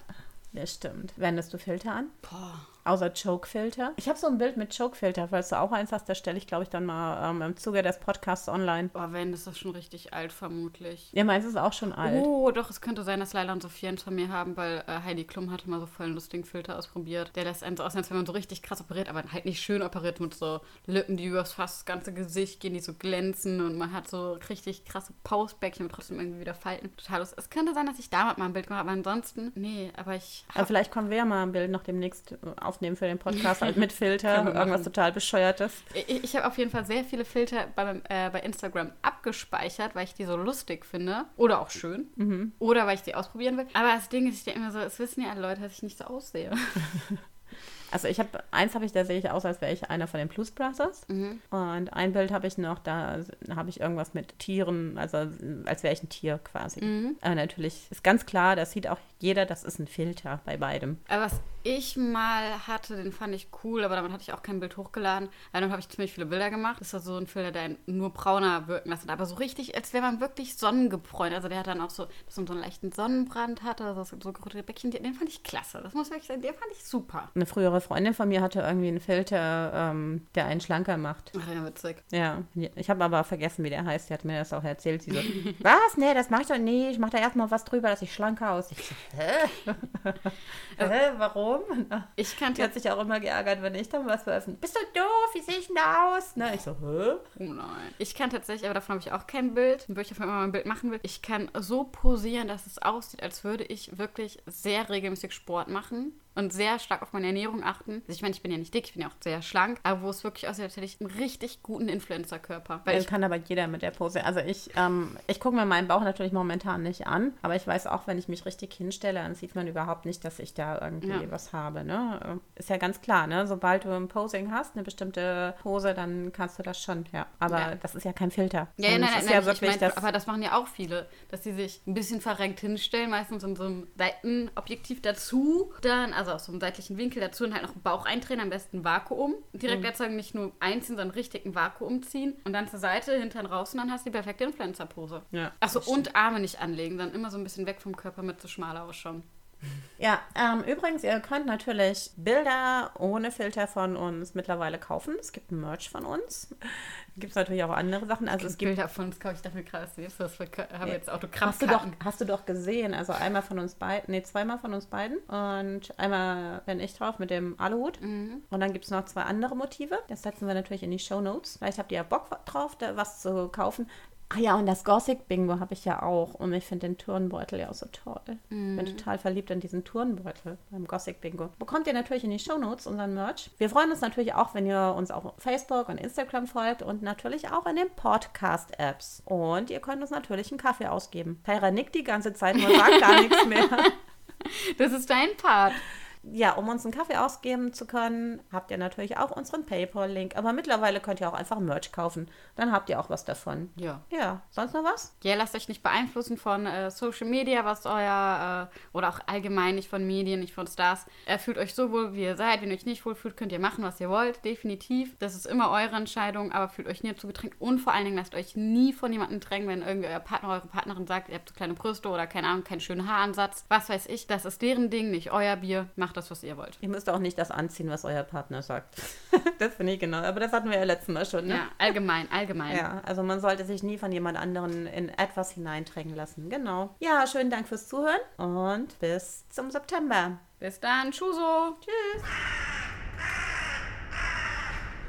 Das stimmt. Wendest du Filter an? Boah. Außer Choke-Filter. Ich habe so ein Bild mit Choke-Filter, falls du auch eins hast, das stelle ich, glaube ich, dann mal ähm, im Zuge des Podcasts online. Boah, wenn, ist das schon richtig alt, vermutlich. Ja, meins ist auch schon alt. Oh, doch, es könnte sein, dass Leila und Sophia eins von mir haben, weil äh, Heidi Klum hatte mal so voll einen lustigen Filter ausprobiert. Der lässt einen so aussehen, als wenn man so richtig krass operiert, aber halt nicht schön operiert mit so Lippen, die übers fast das ganze Gesicht gehen, die so glänzen und man hat so richtig krasse Pausbäckchen und trotzdem irgendwie wieder Falten. Total lustig. Es könnte sein, dass ich damit mal ein Bild gemacht habe, aber ansonsten, nee, aber ich. Aber vielleicht kommen wir ja mal ein Bild noch demnächst aufnehmen für den Podcast. halt mit Filter, irgendwas total bescheuertes. Ich, ich habe auf jeden Fall sehr viele Filter bei, äh, bei Instagram abgespeichert, weil ich die so lustig finde. Oder auch schön. Mhm. Oder weil ich die ausprobieren will. Aber das Ding ist, ich denke immer so, es wissen ja alle Leute, dass ich nicht so aussehe. Also ich habe, eins habe ich, da sehe ich aus, als wäre ich einer von den Plus Brothers. Mhm. Und ein Bild habe ich noch, da habe ich irgendwas mit Tieren, also als wäre ich ein Tier quasi. Mhm. Aber natürlich ist ganz klar, das sieht auch jeder, das ist ein Filter bei beidem. Aber was ich mal hatte, den fand ich cool, aber damit hatte ich auch kein Bild hochgeladen. Dann habe ich ziemlich viele Bilder gemacht. Das war so ein Filter, der nur brauner wirken lassen. Aber so richtig, als wäre man wirklich sonnengebräunt. Also der hat dann auch so, dass man so einen leichten Sonnenbrand hatte, also so gerötete Bäckchen. Den fand ich klasse. Das muss wirklich sein, den fand ich super. Eine frühere Freundin von mir hatte irgendwie einen Filter, ähm, der einen schlanker macht. Ach ja, witzig. Ja, ich habe aber vergessen, wie der heißt. Die hat mir das auch erzählt. Sie so, was? Nee, das mach ich doch nicht. Ich mache da erstmal was drüber, dass ich schlanker aussehe. Hä? Hä? Warum? Ich kannte. Die hat sich auch immer geärgert, wenn ich dann was veröffentlicht. Bist du doof? Wie sehe ich denn aus? Ne? Ich so, hä? Oh nein. Ich kann tatsächlich, aber davon habe ich auch kein Bild. Wenn ich davon immer mal ein Bild machen will, ich kann so posieren, dass es aussieht, als würde ich wirklich sehr regelmäßig Sport machen und sehr stark auf meine Ernährung achten. Also ich meine, ich bin ja nicht dick, ich bin ja auch sehr schlank, aber wo es wirklich aussieht, als hätte ich einen richtig guten Influencer-Körper. Das kann aber jeder mit der Pose. Also ich, ähm, ich gucke mir meinen Bauch natürlich momentan nicht an, aber ich weiß auch, wenn ich mich richtig hinstelle, dann sieht man überhaupt nicht, dass ich da irgendwie ja. was habe. Ne? Ist ja ganz klar, ne? Sobald du ein Posing hast, eine bestimmte Pose, dann kannst du das schon, ja. Aber ja. das ist ja kein Filter. Ja, ja nein, nein, nein, wirklich ich mein, das aber das machen ja auch viele, dass sie sich ein bisschen verrenkt hinstellen, meistens in so einem Seitenobjektiv dazu, dann, also aus so einem seitlichen Winkel dazu und halt noch einen Bauch eindrehen, am besten Vakuum. Direkt mhm. erzeugen, nicht nur einziehen, sondern richtig ein Vakuum ziehen und dann zur Seite, Hintern raus und dann hast du die perfekte Influencer-Pose. Ja, Achso, und Arme nicht anlegen, dann immer so ein bisschen weg vom Körper mit zu so schmaler ausschauen. Ja, ähm, übrigens, ihr könnt natürlich Bilder ohne Filter von uns mittlerweile kaufen. Es gibt ein Merch von uns. Gibt es natürlich auch andere Sachen. Also es gibt Bilder von uns kaufe ich dafür selbst. Das haben wir jetzt Autogramm. Hast du doch, hast du doch gesehen. Also einmal von uns beiden, nee, zweimal von uns beiden. Und einmal bin ich drauf mit dem Aluhut. Mhm. Und dann gibt es noch zwei andere Motive. Das setzen wir natürlich in die Show Notes. Vielleicht habt ihr ja Bock drauf, da was zu kaufen. Ah ja, und das Gothic-Bingo habe ich ja auch. Und ich finde den Turnbeutel ja auch so toll. Mm. Bin total verliebt in diesen Turnbeutel beim Gothic-Bingo. Bekommt ihr natürlich in die Shownotes unseren Merch. Wir freuen uns natürlich auch, wenn ihr uns auf Facebook und Instagram folgt und natürlich auch in den Podcast-Apps. Und ihr könnt uns natürlich einen Kaffee ausgeben. Tyra nickt die ganze Zeit und sagt gar nichts mehr. Das ist dein Part ja, um uns einen Kaffee ausgeben zu können, habt ihr natürlich auch unseren PayPal-Link. Aber mittlerweile könnt ihr auch einfach Merch kaufen. Dann habt ihr auch was davon. Ja. Ja, sonst noch was? Ja, lasst euch nicht beeinflussen von äh, Social Media, was euer, äh, oder auch allgemein nicht von Medien, nicht von Stars. Er fühlt euch so wohl, wie ihr seid. Wenn ihr euch nicht wohl fühlt, könnt ihr machen, was ihr wollt. Definitiv. Das ist immer eure Entscheidung, aber fühlt euch nie dazu gedrängt. Und vor allen Dingen lasst euch nie von jemandem drängen, wenn irgendwie euer Partner, eure Partnerin sagt, ihr habt so kleine Brüste oder keine Ahnung, keinen schönen Haaransatz. Was weiß ich. Das ist deren Ding, nicht euer Bier. Macht das, was ihr wollt. Ihr müsst auch nicht das anziehen, was euer Partner sagt. das finde ich genau. Aber das hatten wir ja letztes Mal schon. Ne? Ja, allgemein, allgemein. Ja, also man sollte sich nie von jemand anderen in etwas hineindrängen lassen. Genau. Ja, schönen Dank fürs Zuhören und bis zum September. Bis dann. Tschüsso. Tschüss.